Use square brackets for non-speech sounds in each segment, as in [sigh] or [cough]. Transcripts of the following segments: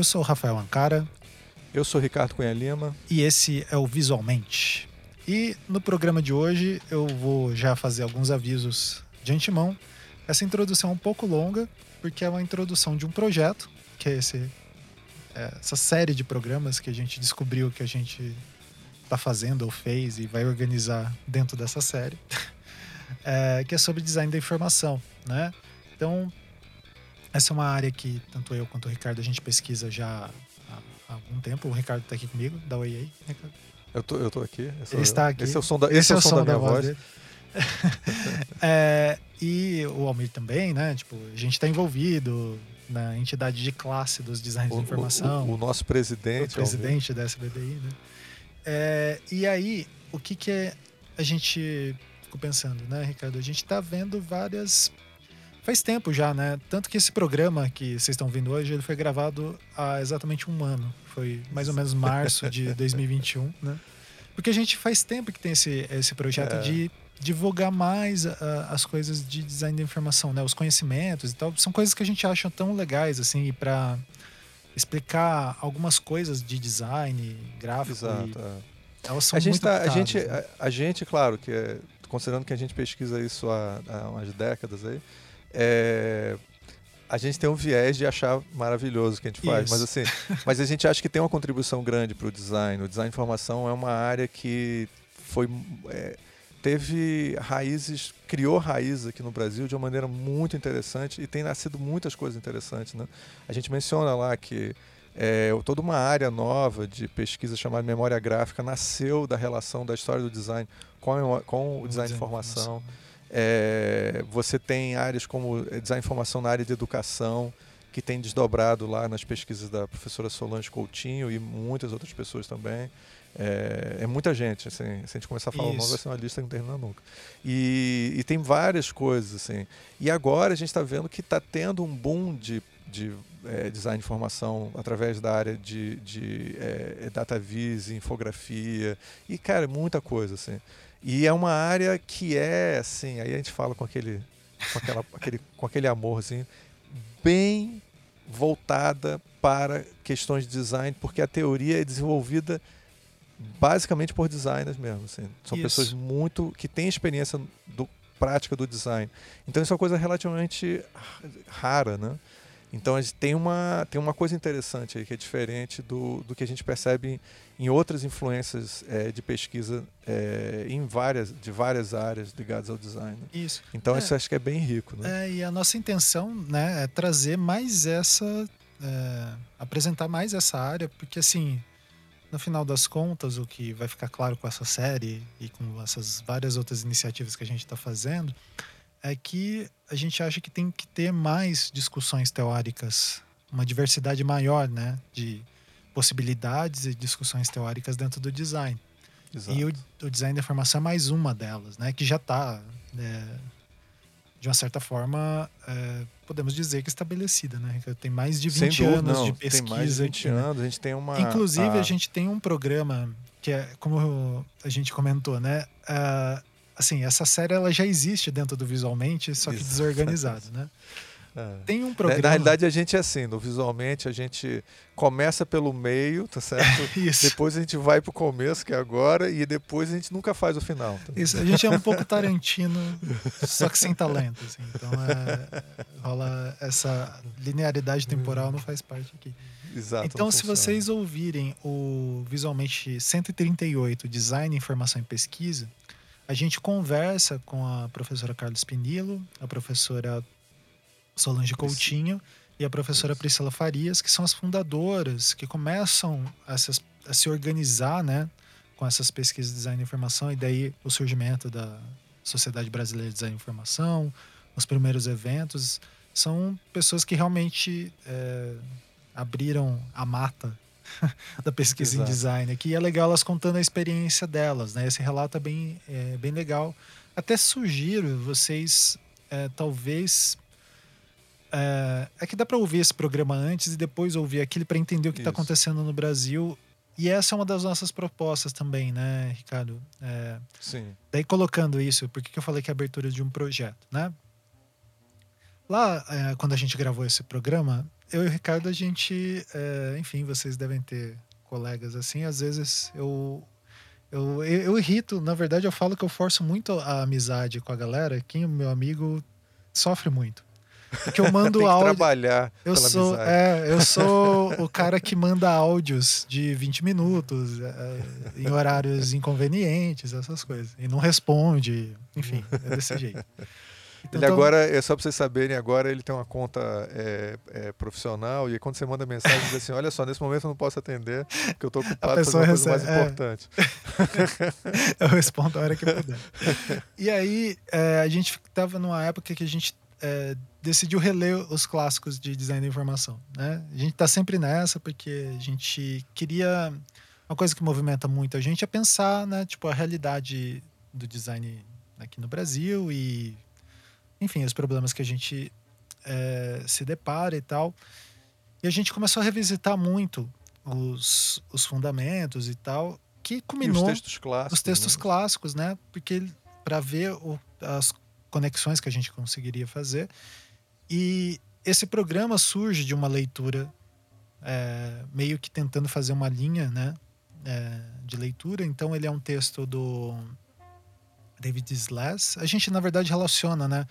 Eu sou o Rafael Ancara. Eu sou o Ricardo Cunha Lima. E esse é o Visualmente. E no programa de hoje eu vou já fazer alguns avisos de antemão. Essa introdução é um pouco longa, porque é uma introdução de um projeto, que é, esse, é essa série de programas que a gente descobriu que a gente está fazendo ou fez e vai organizar dentro dessa série, [laughs] é, que é sobre design da informação, né? Então, essa é uma área que tanto eu quanto o Ricardo a gente pesquisa já há algum tempo. O Ricardo está aqui comigo, dá oi aí, Ricardo. Eu tô, eu tô aqui. Ele está aqui. Esse é o som da, esse esse é o som da, da minha voz. voz. [laughs] é, e o Almir também, né? Tipo, a gente está envolvido na entidade de classe dos designers de informação. O, o, o, nosso presidente. O presidente da SBDI, né? É, e aí, o que que é, a gente ficou pensando, né, Ricardo? A gente está vendo várias faz tempo já, né? Tanto que esse programa que vocês estão vendo hoje, ele foi gravado há exatamente um ano. Foi mais ou menos março de [laughs] 2021, né? Porque a gente faz tempo que tem esse, esse projeto é. de divulgar mais uh, as coisas de design da informação, né? Os conhecimentos e tal. São coisas que a gente acha tão legais, assim, para explicar algumas coisas de design, gráfico. Exato. É. Elas são a gente muito tá, a gente, né? a, a, gente, claro, que é, considerando que a gente pesquisa isso há, há umas décadas aí, é, a gente tem um viés de achar maravilhoso o que a gente faz, mas assim, mas a gente acha que tem uma contribuição grande para o design. O design de informação é uma área que foi é, teve raízes, criou raízes aqui no Brasil de uma maneira muito interessante e tem nascido muitas coisas interessantes, né? A gente menciona lá que é, toda uma área nova de pesquisa chamada memória gráfica nasceu da relação da história do design com, a, com o design de informação. informação. É, você tem áreas como design de informação na área de educação, que tem desdobrado lá nas pesquisas da professora Solange Coutinho e muitas outras pessoas também. É, é muita gente, assim, se a gente começar a falar Isso. o nome, vai ser uma lista que não termina nunca. E, e tem várias coisas, assim. E agora a gente está vendo que está tendo um boom de, de é, design de informação através da área de, de é, data vis, infografia, e, cara, muita coisa, assim. E é uma área que é, assim, aí a gente fala com aquele, com aquela, [laughs] aquele, com aquele amor, assim, bem voltada para questões de design, porque a teoria é desenvolvida basicamente por designers mesmo. Assim. São isso. pessoas muito que têm experiência do, prática do design. Então isso é uma coisa relativamente rara, né? Então a gente tem uma, tem uma coisa interessante aí que é diferente do, do que a gente percebe em, outras influências é, de pesquisa é, em várias, de várias áreas ligadas ao design. Isso. Então é, isso acho que é bem rico. Né? É, e a nossa intenção né, é trazer mais essa. É, apresentar mais essa área, porque assim, no final das contas, o que vai ficar claro com essa série e com essas várias outras iniciativas que a gente está fazendo é que a gente acha que tem que ter mais discussões teóricas, uma diversidade maior, né, de possibilidades e discussões teóricas dentro do design. Exato. E o, o, design da informação é mais uma delas, né, que já está, é, de uma certa forma, é, podemos dizer que estabelecida, né? Tem mais de 20 dúvida, anos não, de pesquisa. Tem mais de 20 aqui, né? anos, né? a gente tem uma. Inclusive, a... a... gente tem um programa que é, como a gente comentou, né? Uh, assim, essa série ela já existe dentro do Visualmente, só que Exato. desorganizado, né? É. Tem um programa. Na, na, realidade, a gente é assim, no visualmente a gente começa pelo meio, tá certo? [laughs] Isso. Depois a gente vai pro começo, que é agora, e depois a gente nunca faz o final. Tá? Isso, a gente é um pouco [laughs] Tarantino, só que sem talento. Assim. Então é, rola essa linearidade temporal não faz parte aqui. Exato. Então, se vocês ouvirem o visualmente 138, Design, Informação e Pesquisa, a gente conversa com a professora Carlos Pinilo, a professora Solange Coutinho e a professora Priscila Farias, que são as fundadoras que começam a se, a se organizar né, com essas pesquisas de design e informação, e daí o surgimento da Sociedade Brasileira de Design e Informação, os primeiros eventos. São pessoas que realmente é, abriram a mata [laughs] da pesquisa Exato. em design aqui. E é legal elas contando a experiência delas, né? Esse relato é bem, é, bem legal. Até sugiro vocês, é, talvez. É, é, que dá para ouvir esse programa antes e depois ouvir aquele para entender o que está acontecendo no Brasil. E essa é uma das nossas propostas também, né, Ricardo? É, Sim. Daí colocando isso, por que eu falei que é a abertura de um projeto, né? Lá, é, quando a gente gravou esse programa, eu e o Ricardo, a gente, é, enfim, vocês devem ter colegas assim, às vezes eu, eu, eu, eu, irrito, na verdade eu falo que eu forço muito a amizade com a galera, quem é meu amigo sofre muito. Porque eu [laughs] mando áudio. trabalhar. Eu sou, amizade. é, eu [laughs] sou o cara que manda áudios de 20 minutos, é, em horários inconvenientes, essas coisas. E não responde, enfim, é desse jeito. Então, ele agora, é só para vocês saberem, agora ele tem uma conta é, é, profissional e quando você manda mensagem diz assim, olha só, nesse momento eu não posso atender, porque eu estou ocupado fazendo coisa mais é. importante. [laughs] eu respondo a hora que puder. E aí, é, a gente estava numa época que a gente é, decidiu reler os clássicos de design da informação. Né? A gente está sempre nessa porque a gente queria... Uma coisa que movimenta muito a gente é pensar né, tipo, a realidade do design aqui no Brasil e enfim, os problemas que a gente é, se depara e tal. E a gente começou a revisitar muito os, os fundamentos e tal, que culminou e os textos clássicos, os textos né? clássicos, né? Porque para ver o, as conexões que a gente conseguiria fazer. E esse programa surge de uma leitura é, meio que tentando fazer uma linha, né? É, de leitura. Então ele é um texto do David Sless. A gente na verdade relaciona, né?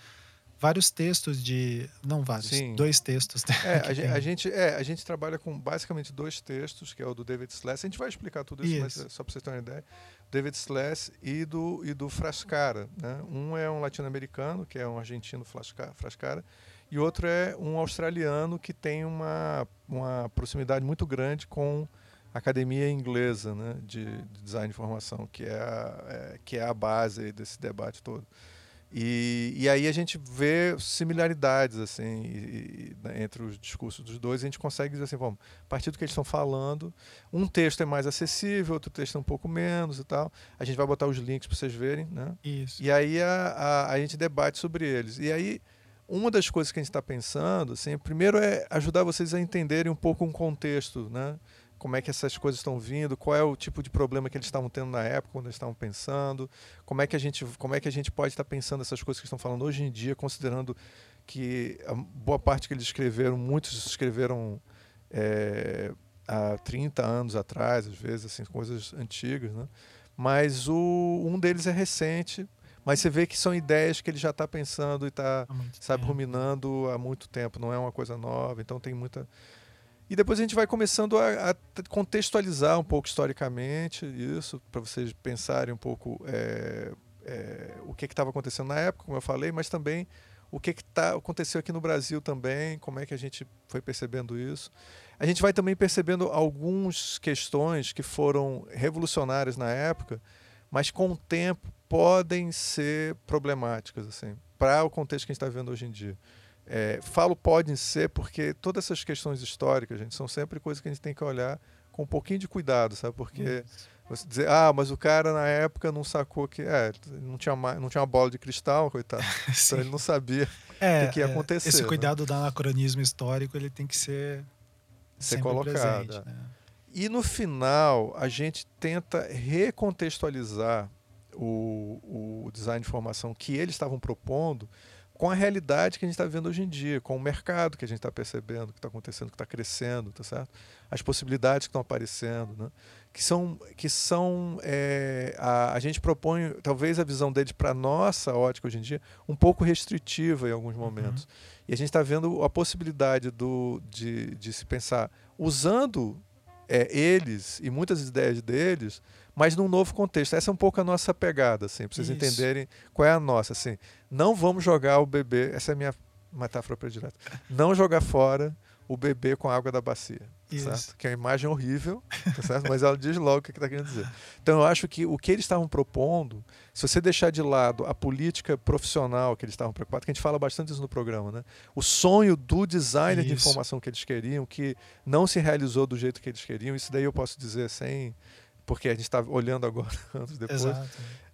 Vários textos de. Não vários, Sim. dois textos. Né, é, [laughs] a, gente, a, gente, é, a gente trabalha com basicamente dois textos, que é o do David Sless. A gente vai explicar tudo isso, isso. mas só para vocês terem uma ideia. David Sless e do, e do Frascara. Né? Um é um latino-americano, que é um argentino Frascara, e outro é um australiano que tem uma, uma proximidade muito grande com a academia inglesa né? de, de design de informação, que é a, é, que é a base desse debate todo. E, e aí a gente vê similaridades assim e, e, né, entre os discursos dos dois. A gente consegue dizer assim, vamos, a partir do que eles estão falando, um texto é mais acessível, outro texto é um pouco menos e tal. A gente vai botar os links para vocês verem, né? Isso. E aí a, a, a gente debate sobre eles. E aí uma das coisas que a gente está pensando, assim, primeiro é ajudar vocês a entenderem um pouco um contexto, né? Como é que essas coisas estão vindo, qual é o tipo de problema que eles estavam tendo na época, quando eles estavam pensando, como é que a gente, como é que a gente pode estar pensando essas coisas que estão falando hoje em dia, considerando que a boa parte que eles escreveram, muitos escreveram é, há 30 anos atrás, às vezes, assim, coisas antigas, né? Mas o, um deles é recente, mas você vê que são ideias que ele já está pensando e está, sabe, ruminando há muito tempo, não é uma coisa nova, então tem muita e depois a gente vai começando a, a contextualizar um pouco historicamente isso, para vocês pensarem um pouco é, é, o que estava acontecendo na época, como eu falei, mas também o que, que tá, aconteceu aqui no Brasil também, como é que a gente foi percebendo isso. A gente vai também percebendo algumas questões que foram revolucionárias na época, mas com o tempo podem ser problemáticas assim, para o contexto que a gente está vivendo hoje em dia. É, falo podem ser porque todas essas questões históricas, gente, são sempre coisas que a gente tem que olhar com um pouquinho de cuidado, sabe? Porque você dizer, ah, mas o cara na época não sacou que é, não tinha não tinha uma bola de cristal, coitado. [laughs] então ele não sabia é, o que, que ia é, acontecer. Esse né? cuidado né? do anacronismo histórico, ele tem que ser ser colocado. Presente, é. né? E no final, a gente tenta recontextualizar o, o design de formação que eles estavam propondo com a realidade que a gente está vivendo hoje em dia, com o mercado que a gente está percebendo, que está acontecendo, que está crescendo, tá certo? As possibilidades que estão aparecendo, né? Que são, que são é, a, a gente propõe talvez a visão deles para nossa ótica hoje em dia um pouco restritiva em alguns momentos. Uhum. E a gente está vendo a possibilidade do, de, de se pensar usando é, eles e muitas ideias deles mas num novo contexto. Essa é um pouco a nossa pegada, assim, para vocês Isso. entenderem qual é a nossa. Assim, não vamos jogar o bebê, essa é a minha metáfora predileta, não jogar fora o bebê com a água da bacia. Certo? Que é uma imagem horrível, tá mas ela diz logo o que está querendo dizer. Então eu acho que o que eles estavam propondo, se você deixar de lado a política profissional que eles estavam preocupados, que a gente fala bastante isso no programa, né? o sonho do designer isso. de informação que eles queriam, que não se realizou do jeito que eles queriam, isso daí eu posso dizer sem, porque a gente está olhando agora, [laughs] anos depois. Exato.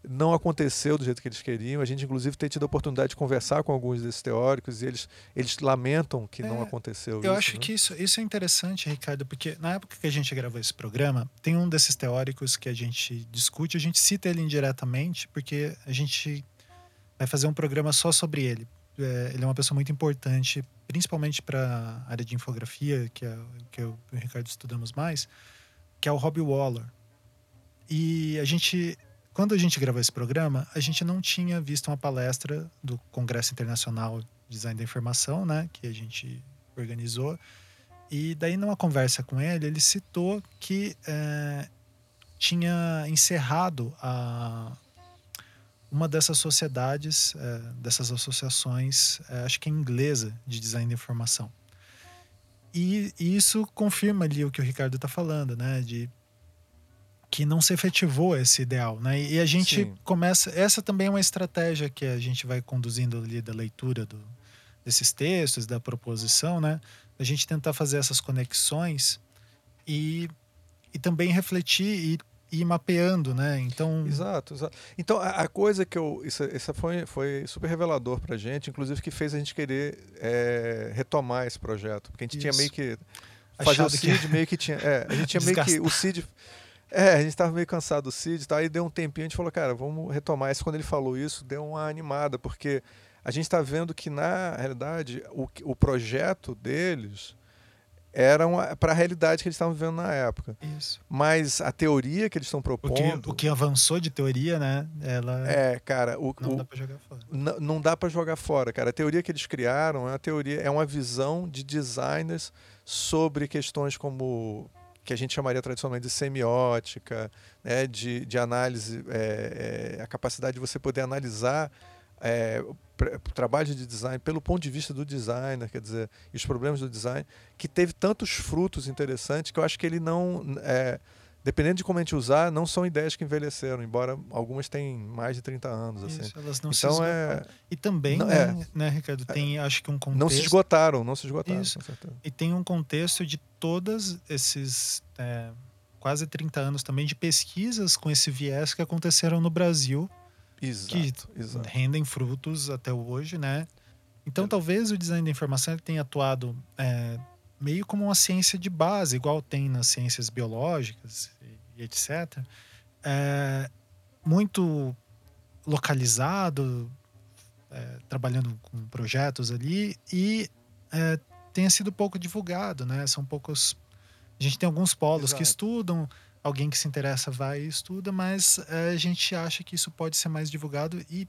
Não aconteceu do jeito que eles queriam. A gente, inclusive, tem tido a oportunidade de conversar com alguns desses teóricos e eles, eles lamentam que é, não aconteceu. Eu isso, acho né? que isso, isso é interessante, Ricardo, porque na época que a gente gravou esse programa, tem um desses teóricos que a gente discute, a gente cita ele indiretamente, porque a gente vai fazer um programa só sobre ele. é, ele é uma pessoa muito importante, principalmente para a área de infografia, que é que eu e o Ricardo estudamos mais, que é o Robbie Waller. E a gente, quando a gente gravou esse programa, a gente não tinha visto uma palestra do Congresso Internacional de Design da Informação, né, que a gente organizou. E daí, numa conversa com ele, ele citou que é, tinha encerrado a, uma dessas sociedades, é, dessas associações, é, acho que é inglesa, de design de informação. E, e isso confirma ali o que o Ricardo está falando, né? De que não se efetivou esse ideal, né? E a gente Sim. começa. Essa também é uma estratégia que a gente vai conduzindo ali da leitura do, desses textos, da proposição, né? A gente tentar fazer essas conexões e, e também refletir e ir mapeando, né? Então. Exato, exato. Então, a, a coisa que eu. Isso, isso foi, foi super revelador pra gente, inclusive que fez a gente querer é, retomar esse projeto. Porque a gente isso. tinha meio que. Fazer Achado o CID que... meio que tinha. É, a gente tinha [laughs] meio que. O CID. É, a gente estava meio cansado do CID, tá? aí deu um tempinho, a gente falou, cara, vamos retomar isso. Quando ele falou isso, deu uma animada, porque a gente está vendo que, na realidade, o, o projeto deles eram para a realidade que eles estavam vivendo na época. Isso. Mas a teoria que eles estão propondo. O que, o que, avançou de teoria, né? Ela. É, cara. O, não o, dá para jogar fora. Não dá para jogar fora, cara. A teoria que eles criaram é uma teoria, é uma visão de designers sobre questões como que a gente chamaria tradicionalmente de semiótica, né, de, de análise, é, é, a capacidade de você poder analisar é, trabalho de design pelo ponto de vista do designer, quer dizer, e os problemas do design, que teve tantos frutos interessantes que eu acho que ele não, é, dependendo de como a gente usar, não são ideias que envelheceram, embora algumas tenham mais de 30 anos. Assim. Isso, elas não então, se é... E também, não, né, é, né, Ricardo, é. tem acho que um contexto... Não se esgotaram, não se esgotaram. Isso. E tem um contexto de todos esses é, quase 30 anos também de pesquisas com esse viés que aconteceram no Brasil, Exato, que exato. rendem frutos até hoje, né? Então, é. talvez o design da informação tenha atuado é, meio como uma ciência de base, igual tem nas ciências biológicas e, etc. É, muito localizado, é, trabalhando com projetos ali e é, tenha sido pouco divulgado, né? São poucos. A gente tem alguns polos Exato. que estudam alguém que se interessa vai e estuda, mas é, a gente acha que isso pode ser mais divulgado e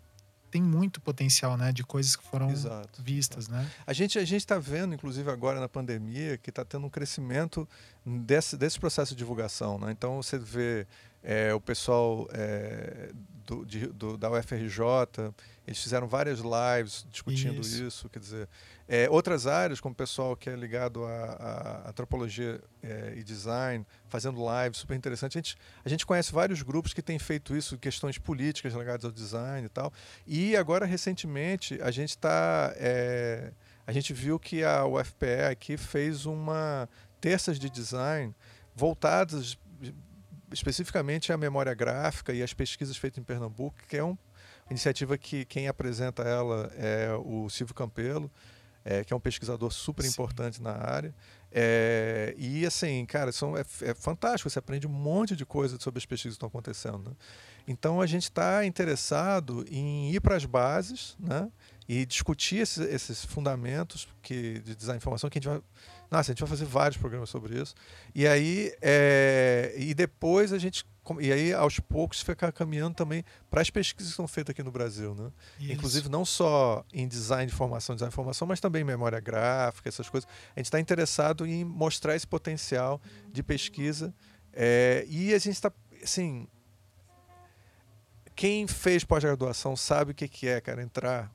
tem muito potencial, né, de coisas que foram Exato. vistas, né? A gente a gente está vendo, inclusive agora na pandemia, que está tendo um crescimento desse desse processo de divulgação, né? Então você vê é, o pessoal é, do, de, do, da UFRJ, eles fizeram várias lives discutindo isso, isso quer dizer, é, outras áreas, como o pessoal que é ligado à, antropologia é, e design, fazendo lives, super interessante. A gente, a gente conhece vários grupos que têm feito isso, questões políticas ligadas ao design e tal. E agora, recentemente, a gente está. É, a gente viu que a UFPE aqui fez uma terças de design voltadas especificamente à memória gráfica e às pesquisas feitas em Pernambuco, que é uma iniciativa que quem apresenta ela é o Silvio Campelo é, que é um pesquisador super Sim. importante na área. É, e assim, cara, são, é, é, fantástico, você aprende um monte de coisa sobre as pesquisas que estão acontecendo. Né? Então a gente está interessado em ir para as bases né? e discutir esses, esses, fundamentos que, de design de informação que a gente vai. Nossa, a gente vai fazer vários programas sobre isso. E aí, é, e depois a gente e aí aos poucos ficar caminhando também para as pesquisas que são feitas aqui no Brasil, né? Inclusive não só em design de informação, design de informação, mas também em memória gráfica, essas coisas. A gente está interessado em mostrar esse potencial de pesquisa é, e a gente está, assim, quem fez pós-graduação sabe o que, que é, cara, entrar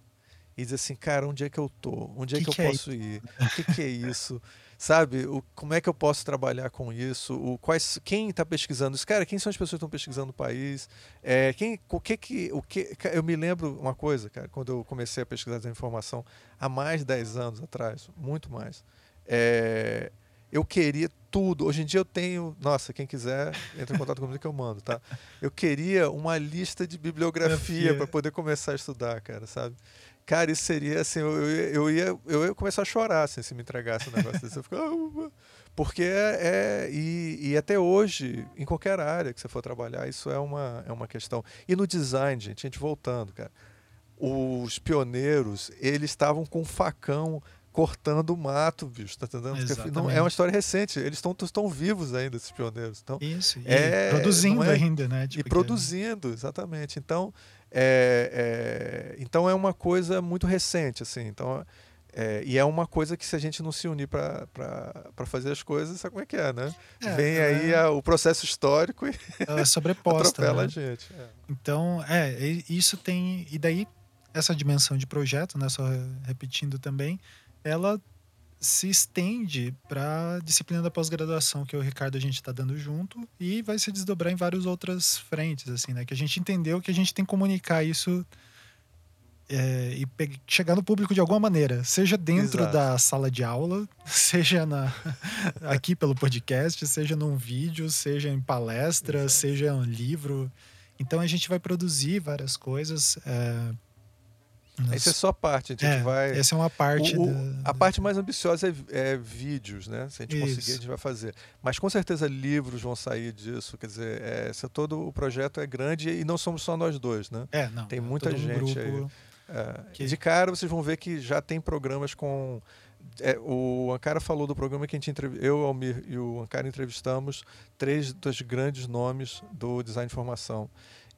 e dizer assim, cara, onde é que eu tô? Onde é que, que, que eu é posso ir? O que, que é isso? [laughs] sabe? O, como é que eu posso trabalhar com isso? O, quais, quem está pesquisando isso? Cara, quem são as pessoas que estão pesquisando o país? É, quem, o que que, o que, eu me lembro uma coisa, cara, quando eu comecei a pesquisar essa informação há mais de 10 anos atrás, muito mais. É, eu queria tudo. Hoje em dia eu tenho, nossa, quem quiser, entra em contato comigo que eu mando, tá? Eu queria uma lista de bibliografia para poder começar a estudar, cara, sabe? Cara, isso seria assim, eu, eu, ia, eu ia começar a chorar assim, se me entregasse um negócio desse. Eu ficava, ah, porque é, é e, e, até hoje, em qualquer área que você for trabalhar, isso é uma, é uma questão. E no design, gente, a gente voltando, cara. os pioneiros, eles estavam com um facão cortando o mato, bicho, tá entendendo? não, é uma história recente, eles estão vivos ainda, esses pioneiros. Então, Isso, e é, produzindo é, ainda, né? Tipo e produzindo, que... exatamente. Então é, é, então é uma coisa muito recente, assim. Então, é, e é uma coisa que se a gente não se unir para fazer as coisas, sabe como é que é, né? É, Vem aí a, o processo histórico e ela é sobreposta, atropela né? a gente. É. Então, é, isso tem... E daí, essa dimensão de projeto, né, só repetindo também, ela se estende para a disciplina da pós-graduação que o Ricardo a gente está dando junto e vai se desdobrar em várias outras frentes, assim, né? Que a gente entendeu que a gente tem que comunicar isso é, e chegar no público de alguma maneira, seja dentro Exato. da sala de aula, [laughs] seja na, [laughs] aqui pelo podcast, seja num vídeo, seja em palestra, Exato. seja um livro. Então a gente vai produzir várias coisas. É, nos... Essa é só parte, a gente é, vai. Essa é uma parte. O, da... A parte mais ambiciosa é, é, vídeos, né? Se a gente Isso. conseguir, a gente vai fazer. Mas com certeza livros vão sair disso. Quer dizer, é, todo o projeto é grande e não somos só nós dois, né? É, não. Tem muita um gente aí. É, que... De cara, vocês vão ver que já tem programas com. É, o Ankara falou do programa que a gente eu, Almir e o Ankara entrevistamos três dos grandes nomes do design de formação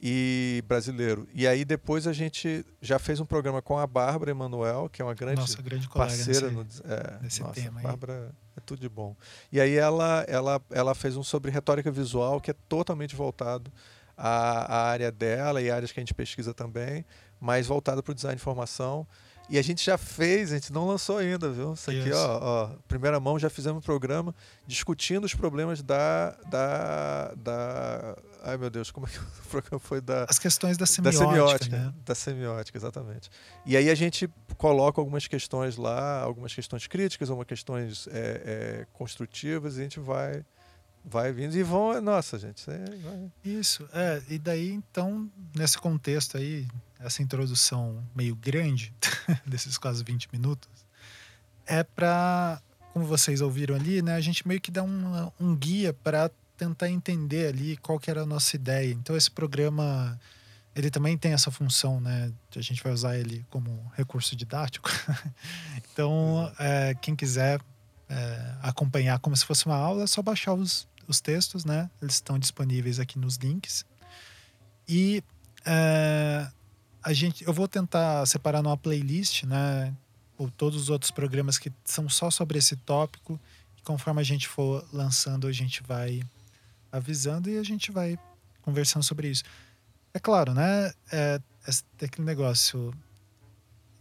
e brasileiro. E aí depois a gente já fez um programa com a Bárbara Emanuel, que é uma grande, nossa, grande parceira nesse, no é, nesse nossa, tema. Bárbara é tudo de bom. E aí ela, ela, ela fez um sobre retórica visual que é totalmente voltado à, à área dela e áreas que a gente pesquisa também, mas voltado para o design de formação. E a gente já fez, a gente não lançou ainda, viu? Isso aqui, ó, ó, primeira mão, já fizemos um programa discutindo os problemas da, da, da. Ai meu Deus, como é que [laughs] o programa foi da. As questões da semiótica. Da semiótica, né? da semiótica, exatamente. E aí a gente coloca algumas questões lá, algumas questões críticas, algumas questões é, é, construtivas, e a gente vai vai vindo e vão, nossa, gente. É, Isso, é, e daí então, nesse contexto aí, essa introdução meio grande, [laughs] desses quase 20 minutos, é para, como vocês ouviram ali, né, a gente meio que dá um, um guia para tentar entender ali qual que era a nossa ideia. Então esse programa ele também tem essa função, né? A gente vai usar ele como recurso didático. [laughs] então, é, quem quiser é, acompanhar como se fosse uma aula, é só baixar os, os textos, né? Eles estão disponíveis aqui nos links. E é, a gente, eu vou tentar separar numa playlist, né? Ou todos os outros programas que são só sobre esse tópico. E conforme a gente for lançando, a gente vai avisando e a gente vai conversando sobre isso. É claro, né? É, é aquele negócio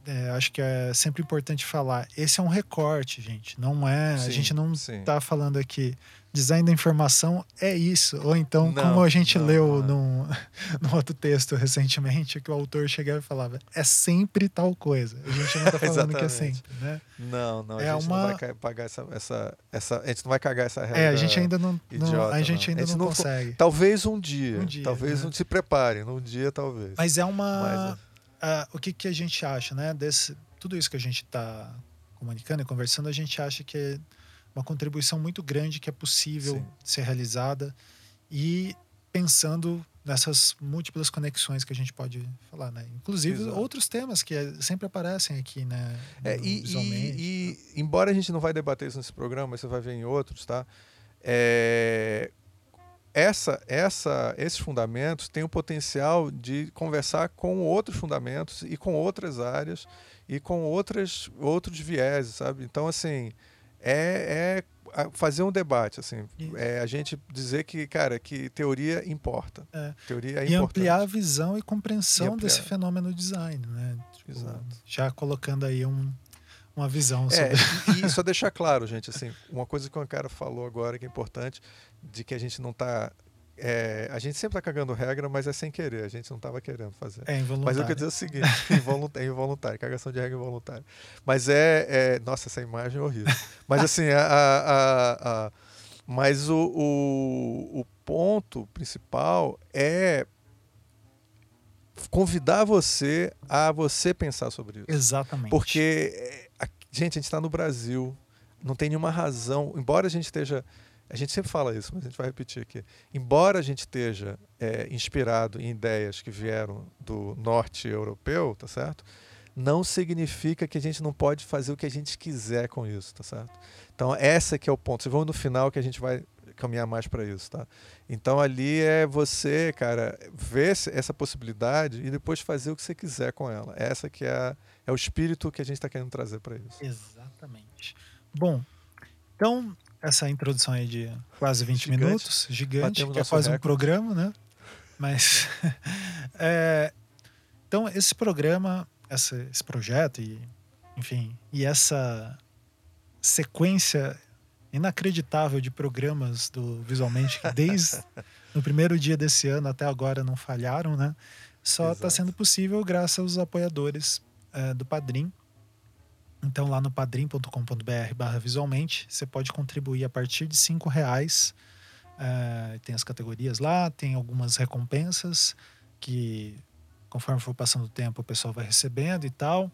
é, acho que é sempre importante falar. Esse é um recorte, gente. Não é. Sim, a gente não está falando aqui. Design da informação é isso. Ou então, não, como a gente não, leu não. Num, [laughs] num outro texto recentemente, que o autor chegava e falava: é sempre tal coisa. A gente não está [laughs] falando que é sempre, né? Não, não. A é gente uma... não vai pagar essa, essa, essa. A gente não vai cagar essa regra. É, a gente ainda não. Idiota, a gente ainda a gente não, consegue. Talvez um dia. Um dia talvez né? se prepare. Num dia, talvez. Mas é uma. Mas, uh, o que, que a gente acha, né? Desse, tudo isso que a gente está comunicando e conversando, a gente acha que é uma contribuição muito grande que é possível Sim. ser realizada e pensando nessas múltiplas conexões que a gente pode falar, né? Inclusive Exato. outros temas que é, sempre aparecem aqui, né? É, e, e, e, embora a gente não vai debater isso nesse programa, você vai ver em outros, tá? É, essa, essa, esses fundamentos têm o potencial de conversar com outros fundamentos e com outras áreas e com outras, outros vieses, sabe? Então, assim, é, é fazer um debate, assim, é a gente dizer que, cara, que teoria importa. É. Teoria é e importante. ampliar a visão e compreensão e desse fenômeno design, né? Tipo, Exato. Já colocando aí um, uma visão é, sobre... É, e [laughs] só deixar claro, gente, assim, uma coisa que o cara falou agora que é importante, de que a gente não está é, a gente sempre está cagando regra, mas é sem querer, a gente não estava querendo fazer. É involuntário. Mas eu quero dizer o seguinte: involuntário, é involuntário, cagação de regra involuntária. Mas é, é, Nossa, essa imagem é horrível. Mas assim, a, a, a, mas o, o, o ponto principal é convidar você a você pensar sobre isso. Exatamente. Porque, gente, a gente está no Brasil, não tem nenhuma razão, embora a gente esteja a gente sempre fala isso, mas a gente vai repetir aqui. Embora a gente esteja é, inspirado em ideias que vieram do norte europeu, tá certo? Não significa que a gente não pode fazer o que a gente quiser com isso, tá certo? Então, essa que é o ponto. Vocês vão no final que a gente vai caminhar mais para isso, tá? Então ali é você, cara, ver essa possibilidade e depois fazer o que você quiser com ela. Essa que é, é o espírito que a gente está querendo trazer para isso. Exatamente. Bom, então essa introdução aí de quase 20 gigante. minutos, gigante, Batemos que é quase recorde. um programa, né? Mas [laughs] é, então esse programa, essa, esse projeto e enfim, e essa sequência inacreditável de programas do Visualmente que desde [laughs] no primeiro dia desse ano até agora não falharam, né? Só está sendo possível graças aos apoiadores é, do Padrim. Então lá no padrim.com.br barra visualmente você pode contribuir a partir de cinco reais. É, tem as categorias lá, tem algumas recompensas que conforme for passando o tempo o pessoal vai recebendo e tal.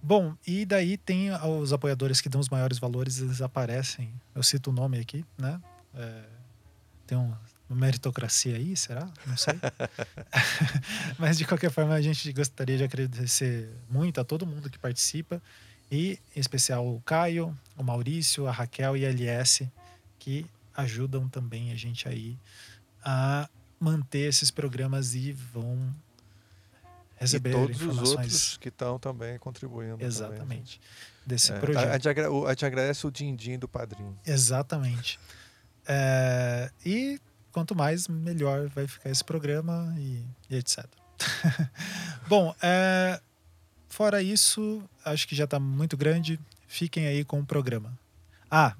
Bom, e daí tem os apoiadores que dão os maiores valores, eles aparecem. Eu cito o nome aqui, né? É, tem um, meritocracia aí, será? Não sei. [laughs] [laughs] Mas de qualquer forma, a gente gostaria de agradecer muito a todo mundo que participa. E em especial o Caio, o Maurício, a Raquel e a LS, que ajudam também a gente aí a manter esses programas e vão receber e todos informações. os outros que estão também contribuindo. Exatamente. Também. Desse é, projeto. A, a, gente agradece o din-din do padrinho. Exatamente. [laughs] É, e quanto mais, melhor vai ficar esse programa e, e etc. [laughs] Bom, é, fora isso, acho que já está muito grande. Fiquem aí com o programa. Ah,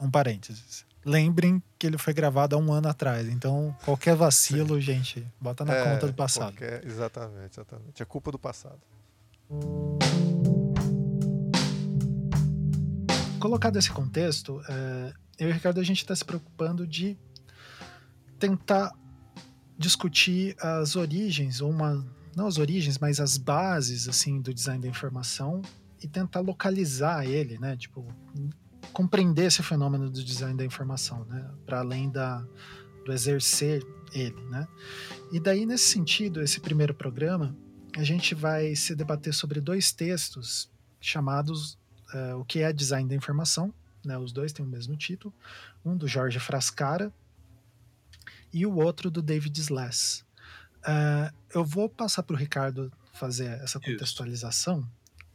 um parênteses lembrem que ele foi gravado há um ano atrás. Então, qualquer vacilo, Sim. gente, bota na é, conta do passado. Qualquer, exatamente, exatamente. É culpa do passado. Colocado esse contexto, é, eu e o Ricardo, a gente está se preocupando de tentar discutir as origens, ou uma, não as origens, mas as bases, assim, do design da informação e tentar localizar ele, né? Tipo, compreender esse fenômeno do design da informação, né? Para além da, do exercer ele, né? E daí, nesse sentido, esse primeiro programa, a gente vai se debater sobre dois textos chamados uh, O que é Design da Informação, né? Os dois têm o mesmo título. Um do Jorge Frascara e o outro do David Sless. Uh, eu vou passar para o Ricardo fazer essa contextualização.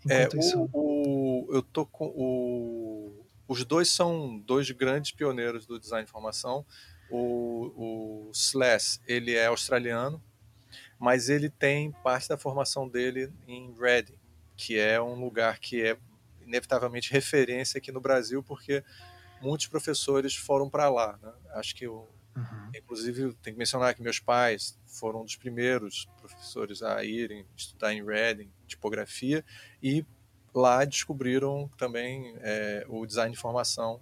É, o, isso... o, eu tô com o os dois são dois grandes pioneiros do design de informação. O, o Slash, ele é australiano, mas ele tem parte da formação dele em Reading, que é um lugar que é inevitavelmente referência aqui no Brasil, porque muitos professores foram para lá. Né? Acho que, eu, uhum. inclusive, tem que mencionar que meus pais foram dos primeiros professores a irem estudar em Reading, tipografia, e lá descobriram também é, o design de informação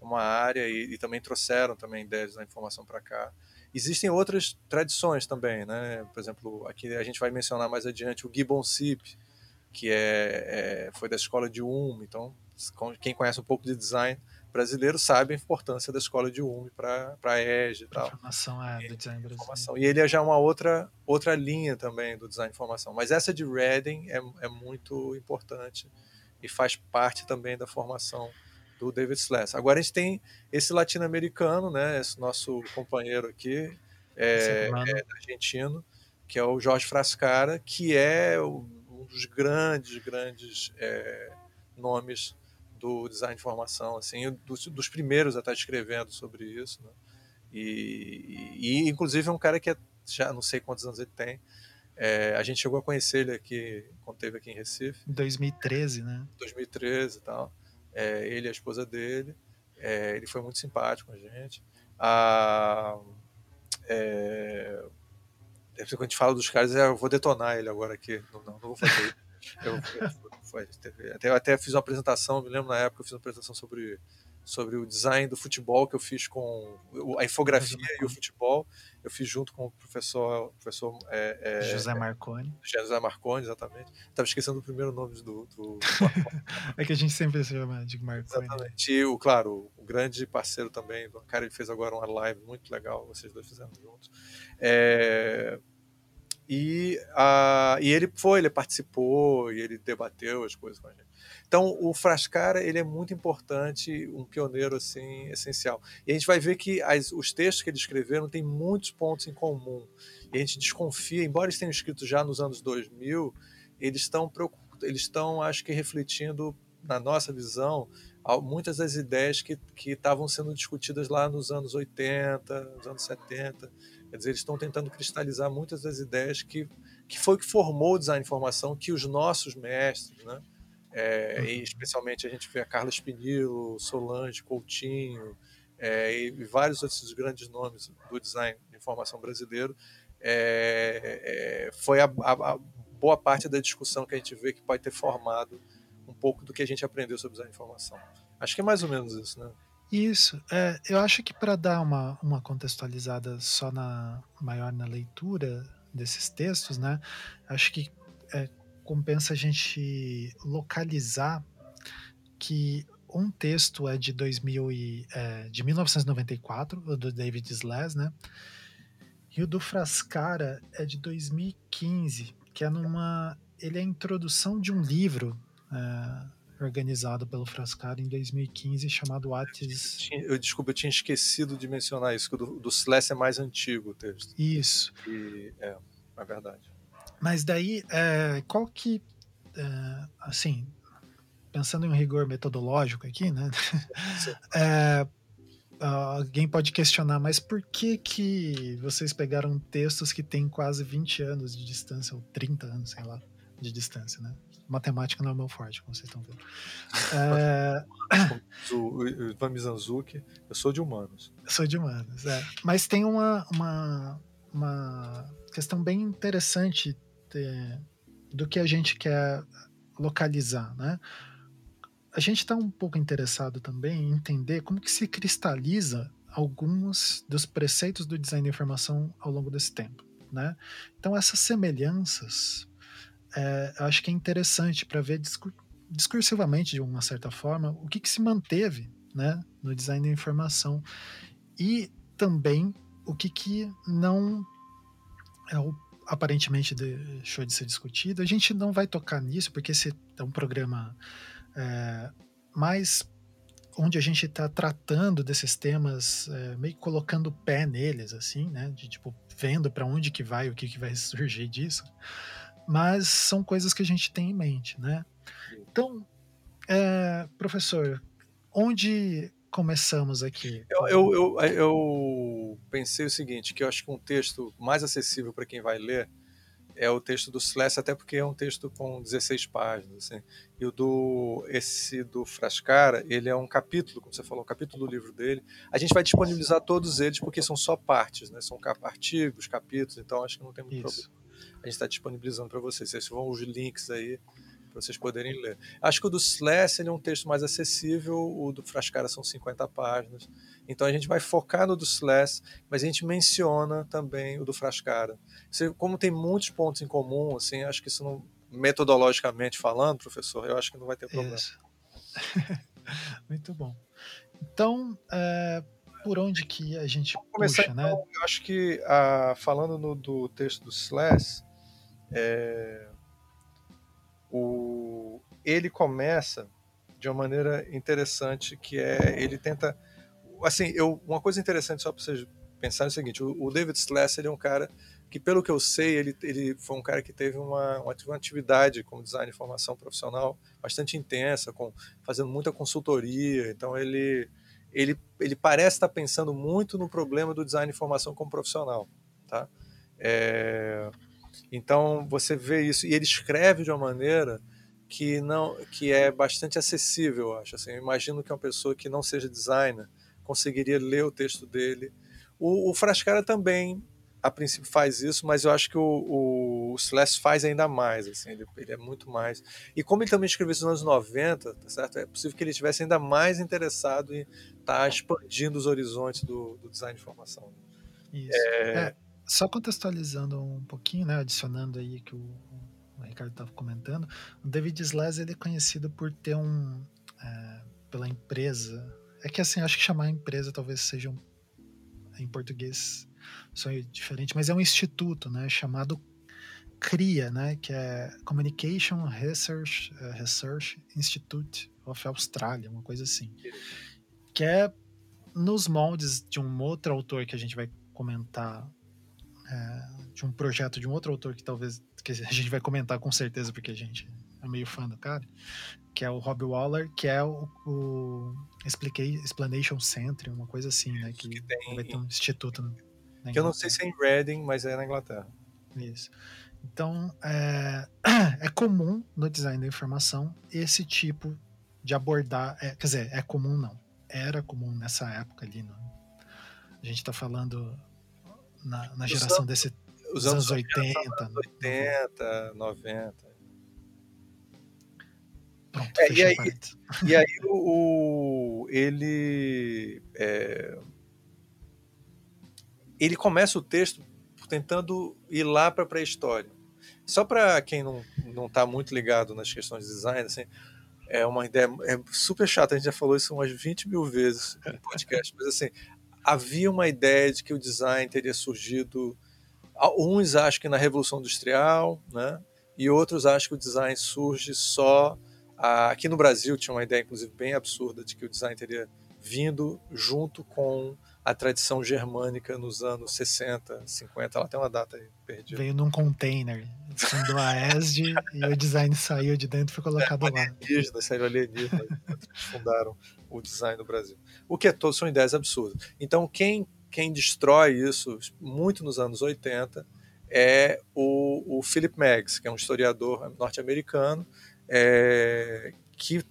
uma área e, e, também trouxeram também ideias da informação para cá. Existem outras tradições também, né? Por exemplo, aqui a gente vai mencionar mais adiante o Gibbon Sip, que é, é, foi da escola de UM. Então, quem conhece um pouco de design brasileiro sabe a importância da escola de UME para a EGE e tal. Informação é, do design brasileiro. E ele é já uma outra, outra linha também do design de informação. Mas essa de Reading é, é muito importante e faz parte também da formação do David Sless. Agora a gente tem esse latino-americano, né, esse nosso companheiro aqui, é, é argentino, que é o Jorge Frascara, que é um dos grandes, grandes é, nomes do design de informação, assim, dos, dos primeiros a estar escrevendo sobre isso, né? e, e, inclusive é um cara que é, já não sei quantos anos ele tem, é, a gente chegou a conhecer ele aqui quando esteve aqui em Recife. Em 2013, né? 2013 e tal. É, ele e a esposa dele. É, ele foi muito simpático com a gente. A, é, quando a gente fala dos caras, eu vou detonar ele agora aqui. Não, não, não vou fazer eu, foi, até, até fiz uma apresentação, me lembro na época, eu fiz uma apresentação sobre sobre o design do futebol que eu fiz com a infografia e o futebol. Eu fiz junto com o professor, professor é, é, José Marconi. José Marconi, exatamente. Estava esquecendo o primeiro nome do. do... [laughs] é que a gente sempre se chama de Marconi. Exatamente. E, o, claro, o grande parceiro também, o cara, ele fez agora uma live muito legal, vocês dois fizeram juntos. É, e, a, e ele foi, ele participou e ele debateu as coisas com a gente. Então, o Frascara ele é muito importante, um pioneiro assim essencial. E a gente vai ver que as, os textos que ele escreveu têm muitos pontos em comum. E a gente desconfia, embora eles tenham escrito já nos anos 2000, eles estão eles estão, acho que, refletindo na nossa visão muitas das ideias que estavam sendo discutidas lá nos anos 80, nos anos 70. Quer dizer, eles estão tentando cristalizar muitas das ideias que, que foi que formou o design de informação, que os nossos mestres, né? É, e especialmente a gente vê a Carla Spinillo, Solange, Coutinho é, e, vários outros grandes nomes do design de informação brasileiro. É, é, foi a, a, a, boa parte da discussão que a gente vê que pode ter formado um pouco do que a gente aprendeu sobre design de informação. Acho que é mais ou menos isso, né? Isso. É, eu acho que para dar uma, uma contextualizada só na maior na leitura desses textos, né? Acho que é, compensa a gente localizar que um texto é de 2000 e, é, de 1994, o do David Sless, né? E o do Frascara é de 2015, que é numa ele é a introdução de um livro é, organizado pelo Frascara em 2015 chamado Atis. Eu, desculpa, eu tinha esquecido de mencionar isso, que o do, do Sless é mais antigo o texto. Isso. E, é, é verdade. Mas daí, é, qual que, é, assim, pensando em um rigor metodológico aqui, né? [laughs] É, alguém pode questionar, mas por que que vocês pegaram textos que têm quase 20 anos de distância, ou 30 anos, sei lá, de distância, né? Matemática não é meu forte, como vocês estão vendo. [laughs] É... o Ivan Mizanzuki, eu sou de humanos. Eu sou de humanos, é. Mas tem uma, uma, uma questão bem interessante de, do que a gente quer localizar, né? A gente está um pouco interessado também em entender como que se cristaliza alguns dos preceitos do design de informação ao longo desse tempo, né? Então essas semelhanças, é, acho que é interessante para ver discur discursivamente de uma certa forma o que, que se manteve, né, no design da informação e também o que que não é o aparentemente deixou de ser discutido. A gente não vai tocar nisso, porque esse é um programa é, mais onde a gente está tratando desses temas, é, meio colocando o pé neles, assim, né? De tipo, vendo para onde que vai, o que, que vai [laughs] surgir disso. Mas são coisas que a gente tem em mente, né? Então, é, professor, onde começamos aqui? Eu, eu, eu, eu, pensei o seguinte, que eu acho que um texto mais acessível para quem vai ler é o texto do Sless, até porque é um texto com 16 páginas. Assim. E o do, esse do Frascara, ele é um capítulo, como você falou, um capítulo do livro dele. A gente vai disponibilizar todos eles porque são só partes, né? são artigos, capítulos, então acho que não tem muito Isso. problema. A gente está disponibilizando para vocês. Vocês vão os links aí para vocês poderem ler. Acho que o do Sless é um texto mais acessível, o do Frascara são 50 páginas. Então a gente vai focar no do Sless, mas a gente menciona também o do Frascara. Como tem muitos pontos em comum, assim, acho que isso não, metodologicamente falando, professor, eu acho que não vai ter problema. [laughs] Muito bom. Então, é, por onde que a gente Vamos começar, puxa, né? então, né? Eu acho que, ah, falando no, do texto do Sless, é, o, ele começa de uma maneira interessante, que é ele tenta, assim, eu, uma coisa interessante só para vocês pensarem é o seguinte: o, o David Sless ele é um cara que, pelo que eu sei, ele, ele foi um cara que teve uma, uma atividade como design de formação profissional bastante intensa, com fazendo muita consultoria. Então ele ele, ele parece estar pensando muito no problema do design de formação como profissional, tá? É, então você vê isso e ele escreve de uma maneira que não que é bastante acessível, eu acho. Assim, eu imagino que uma pessoa que não seja designer conseguiria ler o texto dele. O, o Frascara também, a princípio, faz isso, mas eu acho que o, o Celeste faz ainda mais, assim, ele, ele, é muito mais. E como ele também escreveu isso nos anos 90, tá certo? É possível que ele estivesse ainda mais interessado em estar tá expandindo os horizontes do, do design de informação. Isso. É... É, só contextualizando um pouquinho, né, adicionando aí que o, o Ricardo estava comentando, o David Slaz ele é conhecido por ter um é, pela empresa. É que assim, acho que chamar empresa talvez seja um, em português sonho diferente, mas é um instituto, né, chamado CRIA, né, que é Communication Research, uh, Research Institute of Australia, uma coisa assim, que é nos moldes de um outro autor que a gente vai comentar, é, de um projeto de um outro autor que talvez que a gente vai comentar com certeza porque a gente é meio fã do cara, que é o Rob Waller, que é o, o Explanation Center, uma coisa assim, né, que, que tem, vai ter um instituto que eu não sei se é em Reading, mas é na Inglaterra. Isso. Então, é, [clears throat] é comum no design da informação esse tipo de abordar. É, quer dizer, é comum não. Era comum nessa época ali. No, a gente está falando na, na geração anos, desse, os anos, anos 80. Anos 80, 90. Pronto, é, e, aí, e aí [laughs] o, o ele. É, ele começa o texto tentando ir lá para a pré-história. Só para quem não não está muito ligado nas questões de design, assim, é uma ideia é super chata. A gente já falou isso umas 20 mil vezes no [laughs] podcast, mas assim havia uma ideia de que o design teria surgido. Uns acham que na Revolução Industrial, né? E outros acham que o design surge só. Aqui no Brasil tinha uma ideia, inclusive, bem absurda de que o design teria vindo junto com a tradição germânica nos anos 60, 50, ela tem uma data aí perdida. Veio num container, fundou a ESD e o design saiu de dentro e foi colocado é, lá. Alienígenas, saiu alienígenas, fundaram o design no Brasil. O que é todo, são ideias absurdas. Então, quem, quem destrói isso, muito nos anos 80, é o, o Philip Meggs, que é um historiador norte-americano, é, que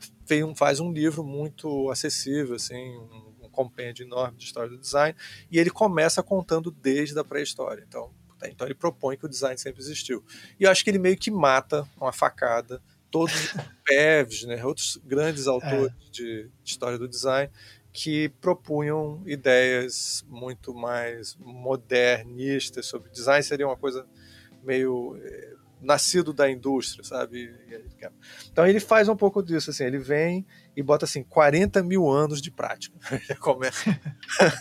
faz um livro muito acessível, assim, um compêndio enorme de história do design, e ele começa contando desde a pré-história. Então, tá, então ele propõe que o design sempre existiu. E eu acho que ele meio que mata com a facada todos os [laughs] Pevs, né, outros grandes autores é. de, de história do design que propunham ideias muito mais modernistas sobre design seria uma coisa meio eh, nascido da indústria, sabe? Então ele faz um pouco disso, assim, ele vem e bota assim 40 mil anos de prática. [laughs] começa.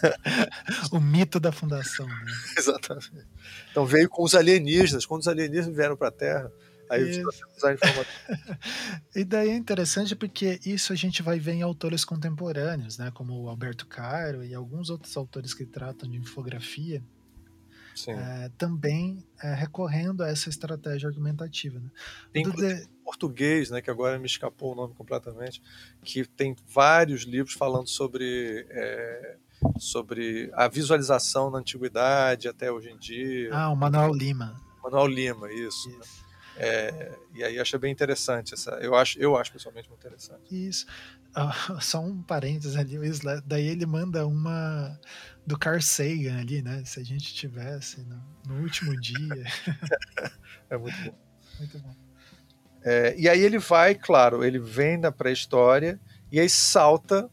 [laughs] o mito da fundação. Né? [laughs] Exatamente. Então veio com os alienígenas, quando os alienígenas vieram para a Terra, aí usar informação. e daí é interessante porque isso a gente vai ver em autores contemporâneos, né, como o Alberto Caro e alguns outros autores que tratam de infografia é, também é, recorrendo a essa estratégia argumentativa. Né? Tem de... português, né, que agora me escapou o nome completamente, que tem vários livros falando sobre, é, sobre a visualização na antiguidade até hoje em dia. Ah, o Manuel Lima. Manuel Lima, isso. Né? isso. Né? É, e aí acho bem interessante essa. Eu acho, eu acho pessoalmente muito interessante. Isso. Uh, [laughs] só um parênteses ali, daí ele manda uma do Carl Sagan ali, né? Se a gente tivesse no, no último dia. [laughs] é muito bom. Muito bom. É, e aí ele vai, claro, ele vem da pré-história e aí salta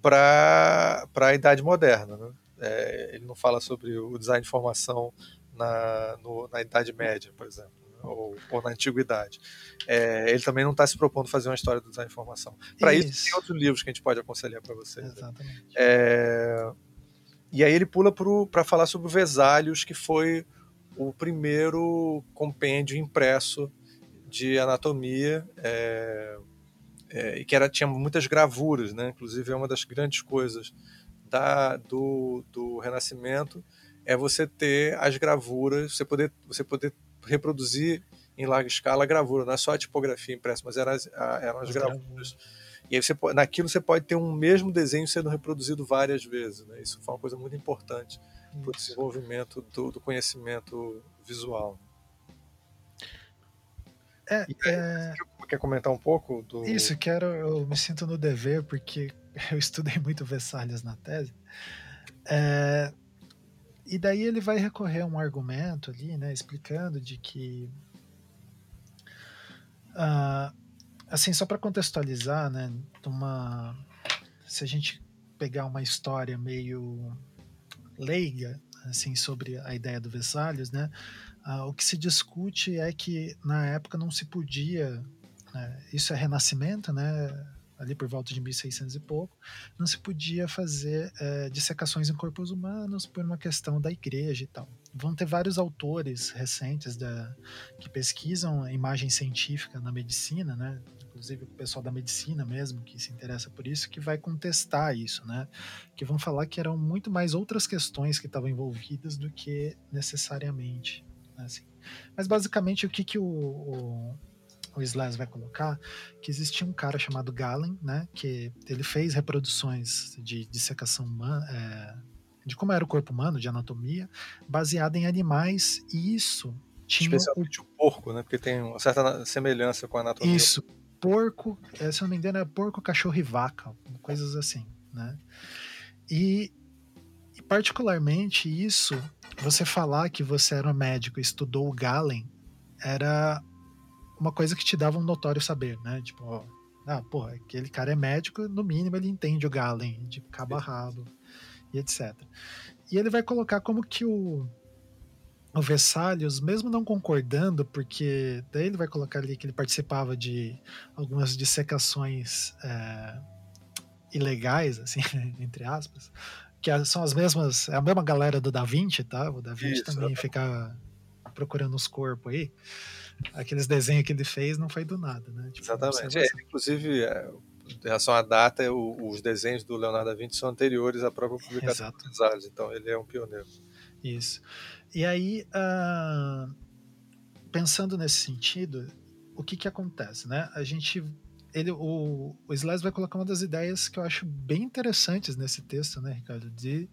para a Idade Moderna. Né? É, ele não fala sobre o design de informação na, no, na Idade Média, por exemplo ou, ou na antiguidade. É, ele também não está se propondo fazer uma história do design de informação. Para isso. isso. tem outros livros que a gente pode aconselhar para vocês. Exatamente. É, e aí ele pula para falar sobre o Vesalius, que foi o primeiro compêndio impresso de anatomia é, é, e que era, tinha muitas gravuras, né? Inclusive é uma das grandes coisas da, do, do Renascimento é você ter as gravuras, você poder, você poder reproduzir em larga escala a gravura, não é só a tipografia impressa, mas eram as, eram as gravuras. E aí você naquilo você pode ter um mesmo desenho sendo reproduzido várias vezes. Né? Isso foi uma coisa muito importante para o desenvolvimento do, do, conhecimento visual. É, aí, é... Quer comentar um pouco do. Isso, quero. Eu me sinto no dever, porque [laughs] eu estudei muito Vessalhas na tese. É, e daí ele vai recorrer a um argumento ali, né, explicando de que uh, assim só para contextualizar, né, uma se a gente pegar uma história meio leiga assim sobre a ideia do Vesalius, né, uh, o que se discute é que na época não se podia, né, isso é renascimento, né, ali por volta de 1600 e pouco, não se podia fazer é, dissecações em corpos humanos por uma questão da igreja e tal. Vão ter vários autores recentes da, que pesquisam a imagem científica na medicina, né? Inclusive o pessoal da medicina mesmo que se interessa por isso, que vai contestar isso, né? Que vão falar que eram muito mais outras questões que estavam envolvidas do que necessariamente. Né? Assim. Mas basicamente o que, que o, o o Slash vai colocar, que existia um cara chamado Galen, né, que ele fez reproduções de dissecação humana, é, de como era o corpo humano, de anatomia, baseada em animais, e isso tinha... Especialmente o, o porco, né, porque tem uma certa semelhança com a anatomia. Isso, porco, é, se eu não me engano é porco, cachorro e vaca, coisas assim, né, e, e particularmente isso, você falar que você era um médico e estudou o Galen, era uma coisa que te dava um notório saber, né? Tipo, ó, ah, porra, aquele cara é médico, no mínimo ele entende o Galen, de cabo a rabo, e etc. E ele vai colocar como que o, o Vesalius, mesmo não concordando, porque daí ele vai colocar ali que ele participava de algumas dissecações é, ilegais, assim, [laughs] entre aspas, que são as mesmas, é a mesma galera do Da Vinci, tá? O Da Vinci Isso, também fica procurando os corpos aí aqueles desenhos que ele fez não foi do nada, né? Tipo, Exatamente. É, inclusive, é, em relação à data, o, os desenhos do Leonardo da Vinci são anteriores à própria publicação Exato. dos Ares, então ele é um pioneiro. Isso. E aí, uh, pensando nesse sentido, o que que acontece, né? A gente ele, o, o Slice vai colocar uma das ideias que eu acho bem interessantes nesse texto, né, Ricardo, de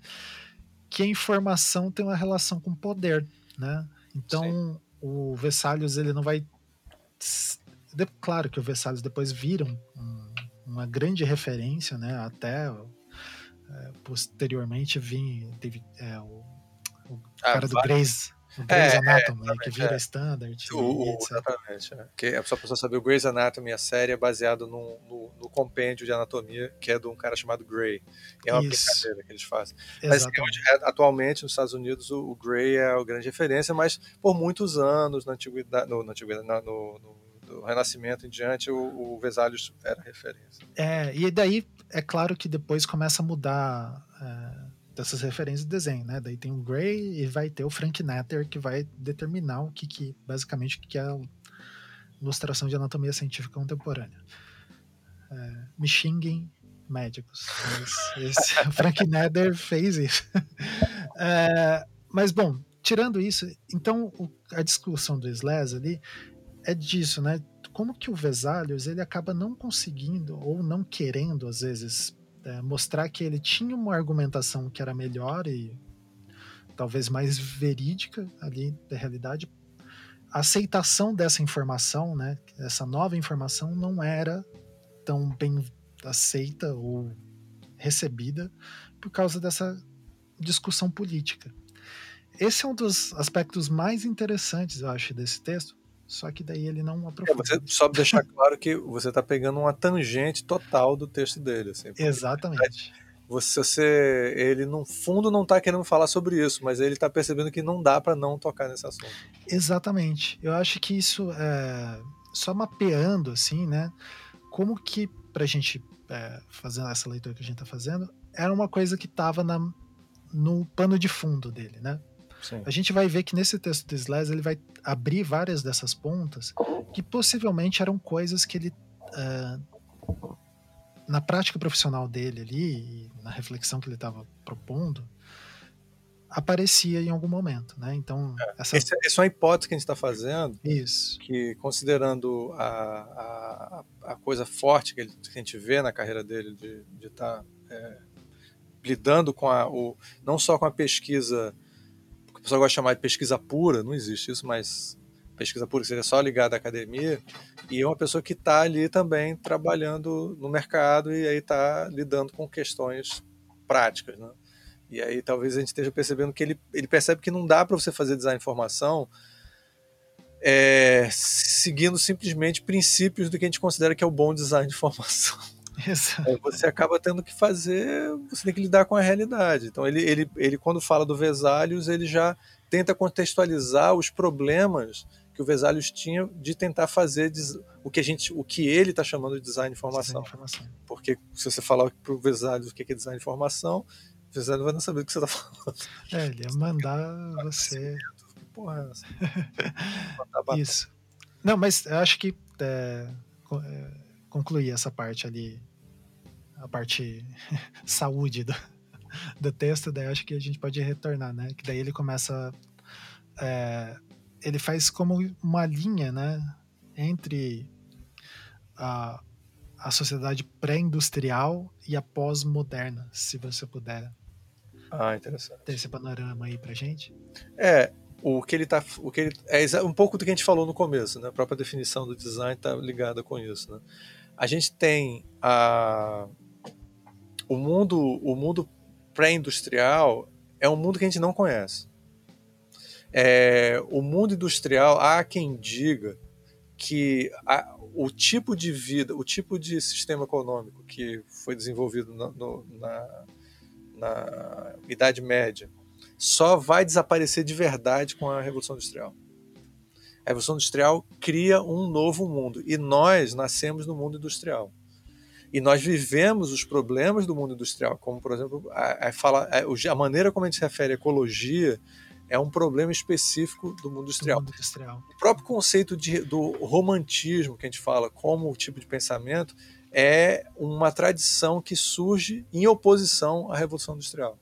que a informação tem uma relação com poder, né? Então, Sim o Vesalius ele não vai claro que o Vesalius depois vira um, uma grande referência, né? Até é, posteriormente vim teve é, o, o ah, cara do Grey's o Grey's é, Anatomy, é, que vira é. standard. O, o, exatamente. É. Que é só para saber, o Grey's Anatomy, a série é baseada no, no, no, compêndio de anatomia, que é de um cara chamado Grey. é uma Isso. brincadeira que eles fazem. Mas é, atualmente, nos Estados Unidos, o, o Grey é a grande referência, mas por muitos anos, na antiguidade, no, na antiguidade, no, no do Renascimento em diante, o, o Vesalius era referência. É, e daí é claro que depois começa a mudar é, dessas referências de desenho, né? Daí tem o Gray e vai ter o Frank Netter que vai determinar o que, que basicamente o que é a ilustração de anatomia científica contemporânea. É, me xinguem médicos. Mas esse, [laughs] Frank Netter fez isso. [laughs] É, mas bom, tirando isso, então o, a discussão do Slez ali é disso, né? Como que o Vesalius ele acaba não conseguindo ou não querendo às vezes é, mostrar que ele tinha uma argumentação que era melhor e talvez mais verídica ali da realidade. A aceitação dessa informação, né, essa nova informação, não era tão bem aceita ou recebida por causa dessa discussão política. Esse é um dos aspectos mais interessantes, eu acho, desse texto, só que daí ele não aprofunda. É, você só deixar claro que você está pegando uma tangente total do texto dele. Assim, Exatamente. Você, você, ele no fundo não está querendo falar sobre isso, mas ele está percebendo que não dá para não tocar nesse assunto. Exatamente. Eu acho que isso é, só mapeando assim, né? Como que para a gente é, fazer essa leitura que a gente está fazendo era uma coisa que estava no pano de fundo dele, né? Sim. A gente vai ver que nesse texto do Slaz ele vai abrir várias dessas pontas que possivelmente eram coisas que ele uh, na prática profissional dele ali, na reflexão que ele estava propondo, aparecia em algum momento, né? Então é, essa... Essa é uma hipótese que a gente está fazendo. Isso. Que considerando a, a, a, coisa forte que, ele, que, a gente vê na carreira dele de estar tá, é, lidando com a, o, não só com a pesquisa pessoal gosta de chamar de pesquisa pura, não existe isso, mas pesquisa pura seria só ligada à academia, e é uma pessoa que está ali também trabalhando no mercado e aí está lidando com questões práticas, né? E aí talvez a gente esteja percebendo que ele, ele percebe que não dá para você fazer design de informação é, seguindo simplesmente princípios do que a gente considera que é o bom design de informação. [laughs] Exato. Você acaba tendo que fazer, você tem que lidar com a realidade. Então ele, ele, ele quando fala do Vesalius, ele já tenta contextualizar os problemas que o Vesalius tinha de tentar fazer o que a gente, o que ele está chamando de design de informação. Porque se você falar para o Vesalius o que é design de informação, o Vesalius vai não saber o que você está falando. É, ele ia mandar você. Porra é? [laughs] Isso. Não, mas eu acho que é, é, concluir essa parte ali, a parte [laughs] saúde do, [laughs] do texto, daí acho que a gente pode retornar, né? Que daí ele começa é, ele faz como uma linha, né, entre a, a sociedade pré-industrial e a pós-moderna, se você puder. Ah, interessante. Ter esse panorama aí pra gente. É, o que ele tá, o que ele é um pouco do que a gente falou no começo, né? A própria definição do design está ligada com isso, né? A gente tem a o mundo, o mundo pré-industrial é um mundo que a gente não conhece. É, o mundo industrial, há quem diga que a, o tipo de vida, o tipo de sistema econômico que foi desenvolvido na, no, na, na Idade Média só vai desaparecer de verdade com a Revolução Industrial. A Revolução Industrial cria um novo mundo e nós nascemos no mundo industrial. E nós vivemos os problemas do mundo industrial, como, por exemplo, a, a, fala, a, a maneira como a gente se refere à ecologia é um problema específico do mundo industrial. mundo industrial. O próprio conceito de, do romantismo que a gente fala como tipo de pensamento é uma tradição que surge em oposição à Revolução Industrial.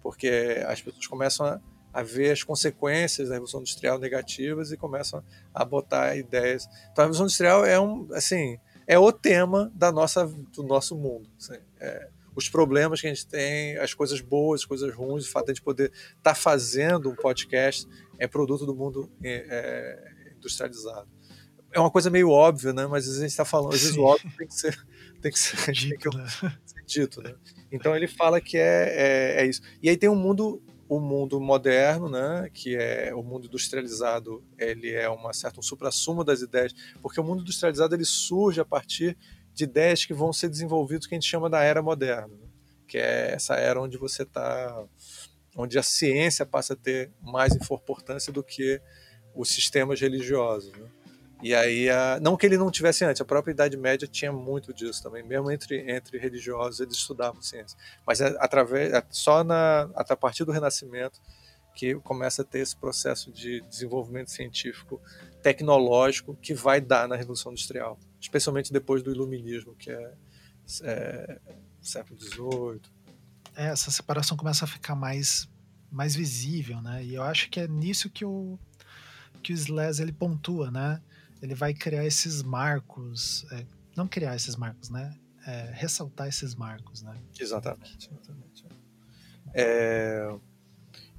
Porque as pessoas começam a, a ver as consequências da Revolução Industrial negativas e começam a botar ideias. Então a Revolução Industrial é um, assim, é o tema da nossa, do nosso mundo. Assim, é, os problemas que a gente tem, as coisas boas, as coisas ruins, o fato de a gente poder estar tá fazendo um podcast é produto do mundo é, é, industrializado. É uma coisa meio óbvia, né? Mas às vezes a gente está falando, às vezes o óbvio tem que ser, tem que ser, dito, tem que né? ser dito, né? Então ele fala que é, é, é isso. E aí tem um mundo o mundo moderno, né, que é o mundo industrializado, ele é uma certa um suprassumo das ideias, porque o mundo industrializado ele surge a partir de ideias que vão ser desenvolvidas que a gente chama da era moderna, né? que é essa era onde você está, onde a ciência passa a ter mais importância do que os sistemas religiosos. Né? E aí, a, não que ele não tivesse antes, a própria Idade Média tinha muito disso também, mesmo entre, entre religiosos eles estudavam ciência. Mas é, através, é só na, a partir do Renascimento que começa a ter esse processo de desenvolvimento científico tecnológico que vai dar na Revolução Industrial especialmente depois do Iluminismo, que é, é século XVIII. É, essa separação começa a ficar mais, mais visível, né? E eu acho que é nisso que o, que o Slez ele pontua, né? Ele vai criar esses marcos, é, não criar esses marcos, né? É, ressaltar esses marcos, né? Exatamente, exatamente. É,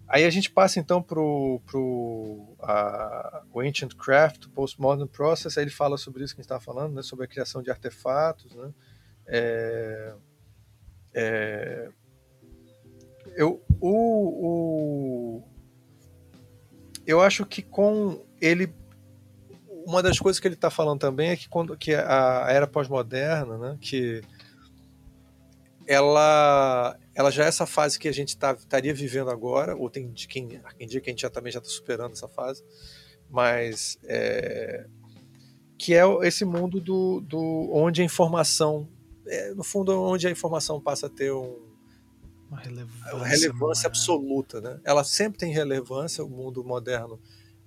Aí a gente passa então para o Ancient Craft, Postmodern Process, aí ele fala sobre isso que a gente estava falando, né, sobre a criação de artefatos. Né, é, é, eu, o, o, eu acho que com ele uma das coisas que ele está falando também é que quando que a, a era pós-moderna, né, que ela ela já é essa fase que a gente tá, estaria vivendo agora, ou tem quem, quem dia que a gente já também já está superando essa fase, mas é, que é esse mundo do, do onde a informação, é, no fundo, onde a informação passa a ter um, uma relevância, uma relevância absoluta, né? Ela sempre tem relevância, o mundo moderno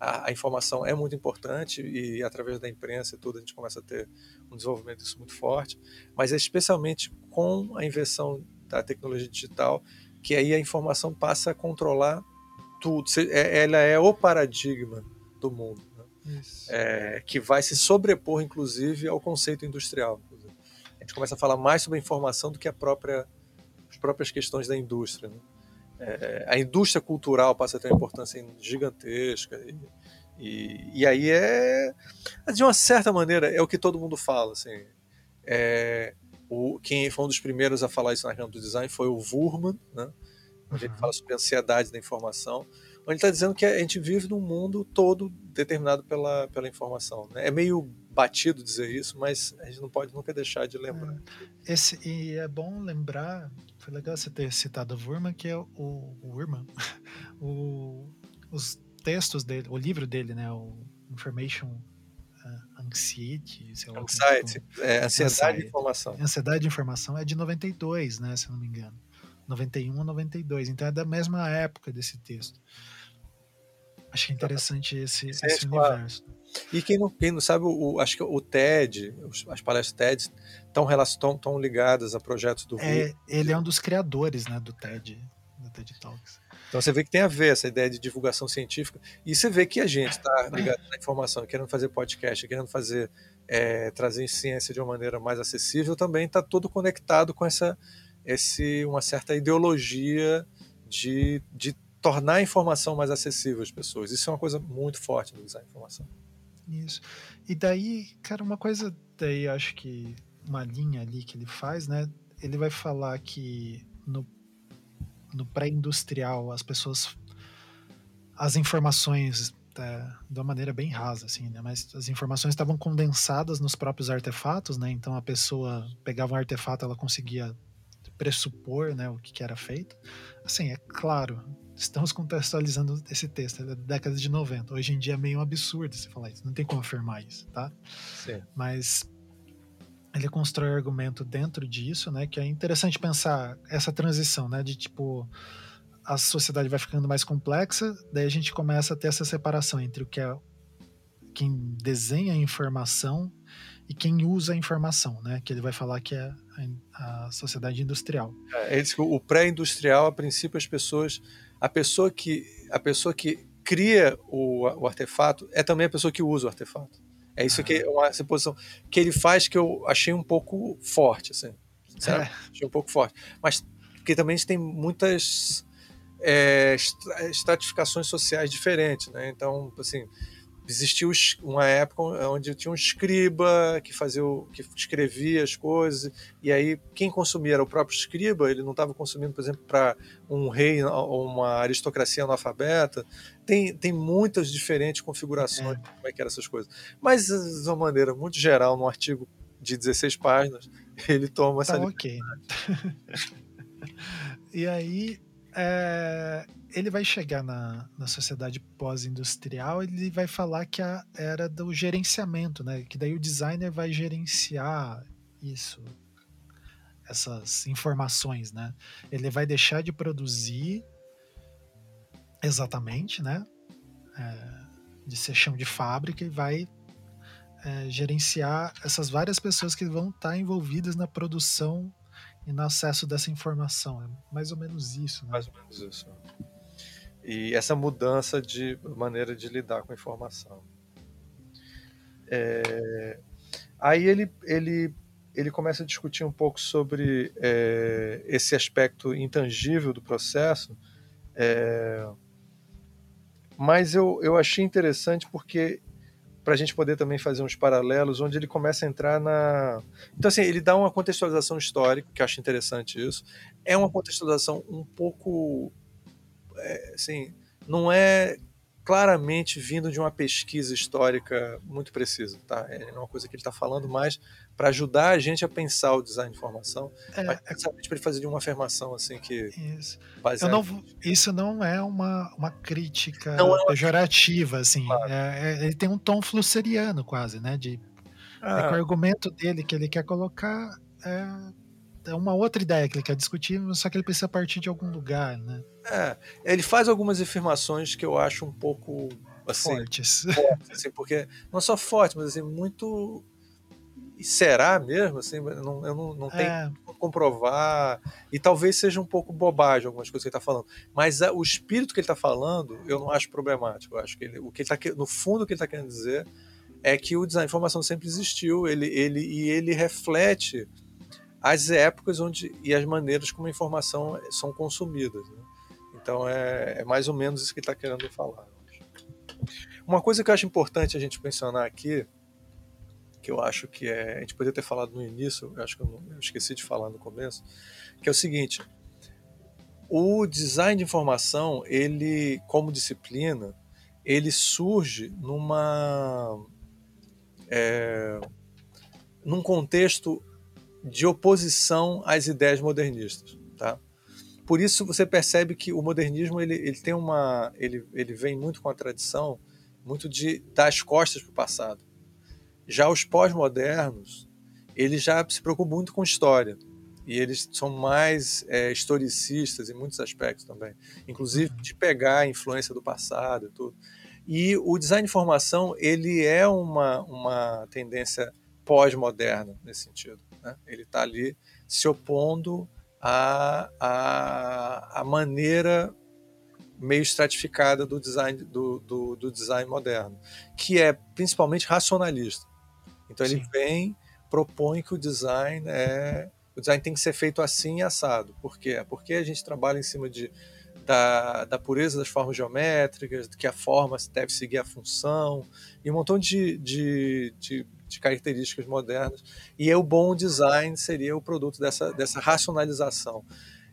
a, a, informação é muito importante e através da imprensa e tudo a gente começa a ter um desenvolvimento disso muito forte, mas é especialmente com a invenção da tecnologia digital, que aí a informação passa a controlar tudo. É, ela é o paradigma do mundo, né? é, que vai se sobrepor, inclusive, ao conceito industrial. A gente começa a falar mais sobre a informação do que a própria, as próprias questões da indústria. Né? É, a indústria cultural passa a ter uma importância gigantesca. E, e, e, aí é, de uma certa maneira, é o que todo mundo fala. Assim, é, o, quem foi um dos primeiros a falar isso na campo do design foi o Wurman, né? onde ele fala sobre a ansiedade da informação, onde ele está dizendo que a gente vive num mundo todo determinado pela, pela informação. Né? É meio batido dizer isso, mas a gente não pode nunca deixar de lembrar. É. Esse, e é bom lembrar, foi legal você ter citado o Wurman, que é o, o Wurman, [laughs] o, os textos dele, o livro dele, né, o Information uh, Anxiety, sei lá. Anxiety, é, ansiedade de informação. Ansiedade de informação é de 92, né, se eu não me engano. 91 a 92, então é da mesma época desse texto. Achei interessante esse, esse, esse universo. E quem não, quem não sabe, o, acho que o TED, as palestras TED estão, estão, estão ligadas a projetos do é, Ele é um dos criadores né, do TED, do TED Talks. Então você vê que tem a ver essa ideia de divulgação científica. E você vê que a gente está ligado na informação, querendo fazer podcast, querendo fazer é, trazer ciência de uma maneira mais acessível, também está todo conectado com essa esse, uma certa ideologia de, de tornar a informação mais acessível às pessoas. Isso é uma coisa muito forte no design de informação. Isso. E daí, cara, uma coisa daí acho que uma linha ali que ele faz, né? Ele vai falar que no, no pré-industrial as pessoas as informações é, de uma maneira bem rasa, assim, né? Mas as informações estavam condensadas nos próprios artefatos, né? Então a pessoa pegava um artefato, ela conseguia pressupor, né, o que, era feito. Assim, é claro, estamos contextualizando esse texto, é da década de 90. Hoje em dia é meio absurdo você falar isso, não tem como afirmar isso, tá? Sim. Mas ele constrói argumento dentro disso, né, que é interessante pensar essa transição, né, de tipo a sociedade vai ficando mais complexa, daí a gente começa a ter essa separação entre o que é quem desenha a informação e quem usa a informação, né, que ele vai falar que é a, a sociedade industrial. É, ele diz que o pré-industrial, a princípio, as pessoas a pessoa que, a pessoa que cria o, o artefato é também a pessoa que usa o artefato. É isso que é uma suposição que ele faz que eu achei um pouco forte, assim. É. Achei um pouco forte. Mas porque também a gente tem muitas é, estratificações sociais diferentes, né? Então, assim, existiu uma época onde tinha um escriba que fazia o, que escrevia as coisas e aí quem consumia era o próprio escriba ele não estava consumindo por exemplo para um rei ou uma aristocracia analfabeta. Tem, tem muitas diferentes configurações é. como é que eram essas coisas. Mas de uma maneira muito geral no artigo de 16 páginas [laughs] ele toma essa tá, ok. [laughs] E aí é, ele vai chegar na, na sociedade pós-industrial, ele vai falar que a era do gerenciamento, né? Que daí o designer vai gerenciar isso, essas informações, né? Ele vai deixar de produzir exatamente, né? É, de ser chão de fábrica e vai é, gerenciar essas várias pessoas que vão estar envolvidas na produção e no acesso dessa informação. É mais ou menos isso. Né? Mais ou menos isso. E essa mudança de maneira de lidar com a informação. É... Aí ele, ele, ele começa a discutir um pouco sobre é, esse aspecto intangível do processo, é... mas eu, eu achei interessante porque para a gente poder também fazer uns paralelos, onde ele começa a entrar na. Então, assim, ele dá uma contextualização histórica, que eu acho interessante isso. É uma contextualização um pouco. É, assim, não é claramente vindo de uma pesquisa histórica muito precisa, tá? É uma coisa que ele está falando mais para ajudar a gente a pensar o design de informação, é, mas exatamente para ele fazer uma afirmação assim que isso. Não, isso não é uma, uma crítica não é uma pejorativa, assim. Claro. É, é, ele tem um tom flusseriano quase, né? De, ah. o argumento dele que ele quer colocar é é uma outra ideia que ele quer discutir, só que ele precisa partir de algum lugar, né? É, ele faz algumas afirmações que eu acho um pouco assim, fortes, fortes assim, porque não só fortes, mas assim muito e será mesmo assim, não, eu não, não tenho é. como comprovar e talvez seja um pouco bobagem algumas coisas que ele está falando, mas a, o espírito que ele está falando eu não acho problemático, eu acho que ele, o que ele tá no fundo o que ele está querendo dizer é que o design de informação sempre existiu, ele, ele e ele reflete as épocas onde e as maneiras como a informação são consumidas. Né? Então é, é, mais ou menos isso que está querendo falar. Uma coisa que eu acho importante a gente mencionar aqui, que eu acho que é, a gente poderia ter falado no início, acho que eu, não, eu esqueci de falar no começo, que é o seguinte: o design de informação, ele, como disciplina, ele surge numa é, num contexto de oposição às ideias modernistas, tá? Por isso você percebe que o modernismo ele, ele tem uma ele, ele vem muito com a tradição muito de dar as costas para o passado. Já os pós-modernos eles já se preocupam muito com história e eles são mais é, historicistas em muitos aspectos também, inclusive de pegar a influência do passado e tudo. E o design de informação ele é uma, uma tendência pós-moderna nesse sentido. Né? Ele está ali se opondo à, à, à, maneira meio estratificada do design, do, do, do, design moderno, que é principalmente racionalista. Então ele Sim. vem, propõe que o design é o design tem que ser feito assim e assado. Por quê? Porque a gente trabalha em cima de da, da, pureza das formas geométricas, que a forma deve seguir a função, e um montão de, de, de, de características modernas. E o bom design seria o produto dessa, dessa racionalização.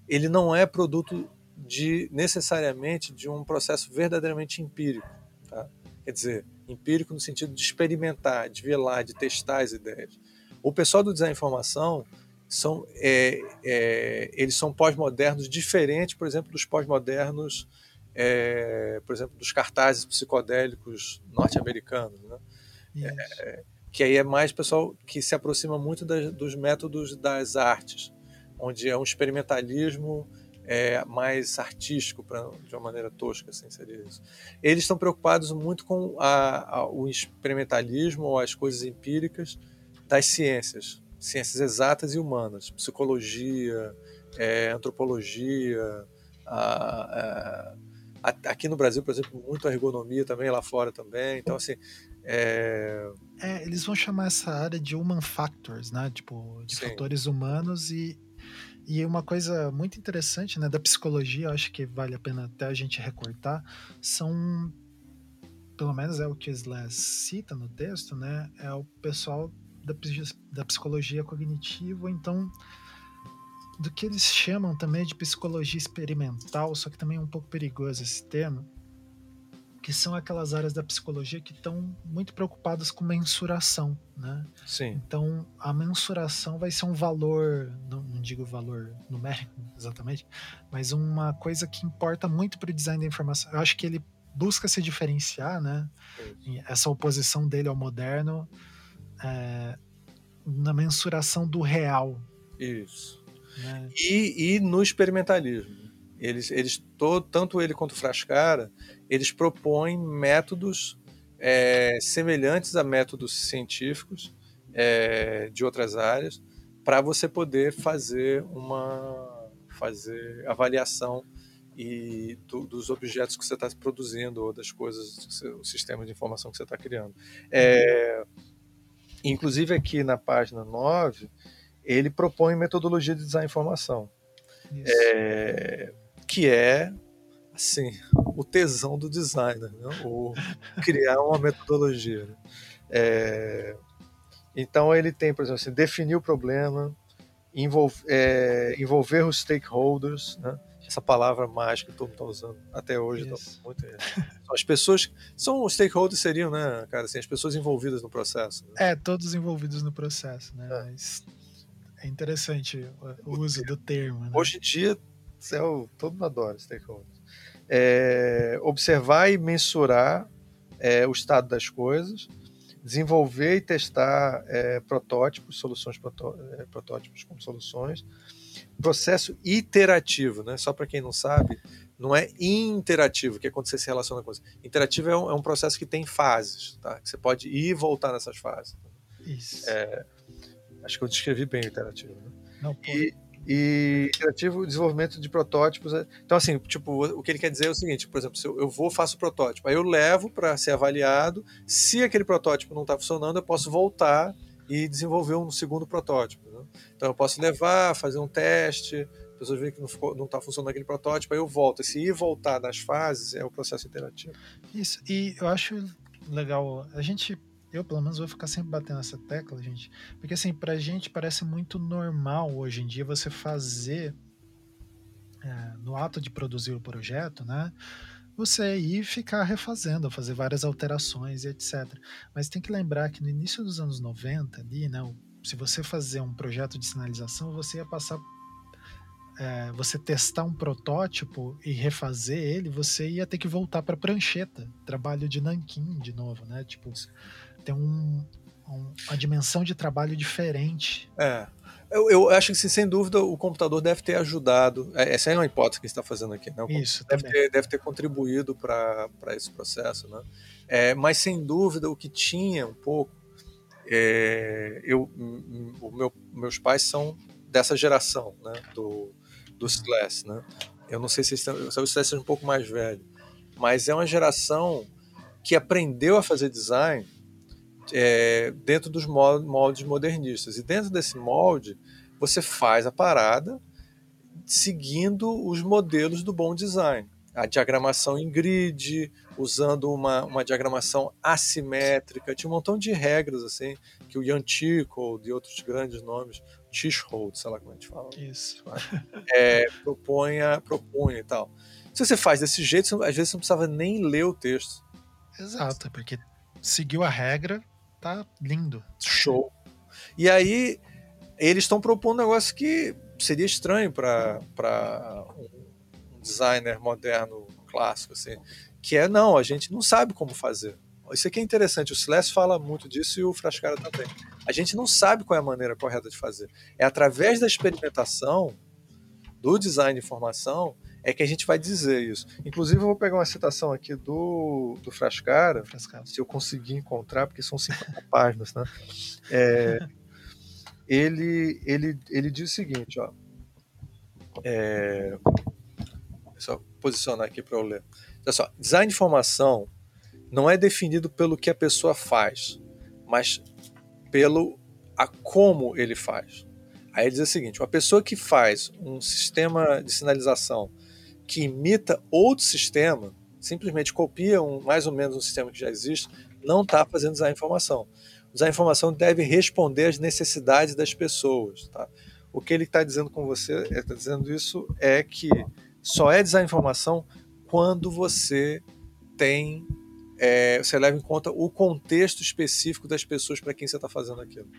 Ele não é produto de necessariamente de um processo verdadeiramente empírico. Quer dizer, empírico no sentido de experimentar, de velar, de testar as ideias. O pessoal do design informação são, é, é, eles são pós-modernos diferentes, por exemplo, dos pós-modernos, é, por exemplo, dos cartazes psicodélicos norte-americanos, né? É, que aí é mais pessoal que se aproxima muito das, dos métodos das artes, onde é um experimentalismo é, mais artístico, pra, de uma maneira tosca, assim seria isso. Eles estão preocupados muito com a, a, o experimentalismo ou as coisas empíricas das ciências, ciências exatas e humanas, psicologia, é, antropologia, a, a, aqui no Brasil, por exemplo, muito ergonomia também, lá fora também. Então, assim. É... é eles vão chamar essa área de human factors, né? Tipo, de Sim. fatores humanos e. E uma coisa muito interessante né, da psicologia, acho que vale a pena até a gente recortar, são, pelo menos é o que Slas cita no texto, né? É o pessoal da, da psicologia cognitiva, então do que eles chamam também de psicologia experimental, só que também é um pouco perigoso esse termo, que são aquelas áreas da psicologia que estão muito preocupadas com mensuração, né? Sim. Então, a mensuração vai ser um valor, não, não digo valor numérico exatamente, mas uma coisa que importa muito para o design da informação. Eu acho que ele busca se diferenciar, né? Essa oposição dele ao moderno é, na mensuração do real. Isso. Né? E, e no experimentalismo. Eles, eles todo, tanto ele quanto o Frascara, eles propõem métodos é, semelhantes a métodos científicos é, de outras áreas para você poder fazer uma fazer avaliação e do, dos objetos que você está produzindo ou das coisas, o sistema de informação que você está criando. É, Inclusive aqui na página 9, ele propõe metodologia de design informação. É, que é assim, o tesão do designer, né? o criar uma metodologia. Né? É, então ele tem, por exemplo, assim, definir o problema, envolver, é, envolver os stakeholders, né? essa palavra mágica que todo mundo está usando até hoje. Tá muito, as pessoas. São os stakeholders seriam, né, cara? Assim, as pessoas envolvidas no processo. Né? É, todos envolvidos no processo, né? É. Mas é interessante o, o uso do termo. Né? Hoje em dia, céu, todo mundo adora stakeholders. É, observar e mensurar é, o estado das coisas, desenvolver e testar é, protótipos, soluções protó é, protótipos como soluções, processo iterativo, né? Só para quem não sabe, não é interativo, que é quando você se relaciona com coisa. Interativo é um, é um, processo que tem fases, tá? Que você pode ir e voltar nessas fases. Isso. É, acho que eu descrevi bem o interativo. Né? Não, e, e interativo, desenvolvimento de protótipos. É, então, assim, tipo, o que ele quer dizer é o seguinte: por exemplo, se eu, vou, faço o protótipo, aí eu levo para ser avaliado. Se aquele protótipo não está funcionando, eu posso voltar e desenvolver um segundo protótipo. Né? Então eu posso levar, fazer um teste, as pessoas veem que não está funcionando aquele protótipo, aí eu volto. Esse ir e voltar das fases é o processo interativo. Isso, e eu acho legal, a gente, eu pelo menos vou ficar sempre batendo essa tecla, gente, porque assim, pra gente parece muito normal hoje em dia você fazer é, no ato de produzir o projeto, né? Você ir ficar refazendo, fazer várias alterações e etc. Mas tem que lembrar que no início dos anos 90, ali, né, se você fazer um projeto de sinalização, você ia passar é, você testar um protótipo e refazer ele, você ia ter que voltar para prancheta, trabalho de nanquim de novo, né? Tipo, tem um, um, uma dimensão de trabalho diferente. É. Eu, eu acho que, sem dúvida, o computador deve ter ajudado. É, essa é uma hipótese que está fazendo aqui, né? O Isso, deve ter, deve ter contribuído para esse processo, né? É, mas, sem dúvida, o que tinha um pouco. É, eu, o meu, meus pais são dessa geração, né? Do, do SLAS, né? Eu não sei se talvez o SLAS seja um pouco mais velho, mas é uma geração que aprendeu a fazer design é, dentro dos moldes modernistas. E dentro desse molde, você faz a parada seguindo os modelos do bom design. A diagramação em grid, usando uma, uma diagramação assimétrica, tinha um montão de regras assim que o Jan Tico e outros grandes nomes Tischhold, sei lá como a gente fala. Isso. [laughs] É, proponha, propunha e tal. Se você faz desse jeito, às vezes você não precisava nem ler o texto. Exato, porque seguiu a regra, tá lindo. Show. E aí, eles estão propondo um negócio que seria estranho para um designer moderno clássico, assim, que é não, a gente não sabe como fazer. Isso aqui é interessante, o Celeste fala muito disso e o Frascara também. A gente não sabe qual é a maneira correta de fazer. É através da experimentação, do design de informação, é que a gente vai dizer isso. Inclusive, eu vou pegar uma citação aqui do, do Frascara, Frascara. se eu conseguir encontrar, porque são 50 [laughs] páginas, né? É, ele, ele, ele diz o seguinte, ó. É, só posicionar aqui para eu ler. Olha só, design de informação não é definido pelo que a pessoa faz, mas pelo a como ele faz. Aí ele diz o seguinte: uma pessoa que faz um sistema de sinalização que imita outro sistema, simplesmente copia um, mais ou menos um sistema que já existe, não está fazendo design de informação. Design de informação deve responder às necessidades das pessoas. Tá? O que ele está dizendo com você, está dizendo isso, é que só é design de informação quando você tem é, você leva em conta o contexto específico das pessoas para quem você está fazendo aquilo.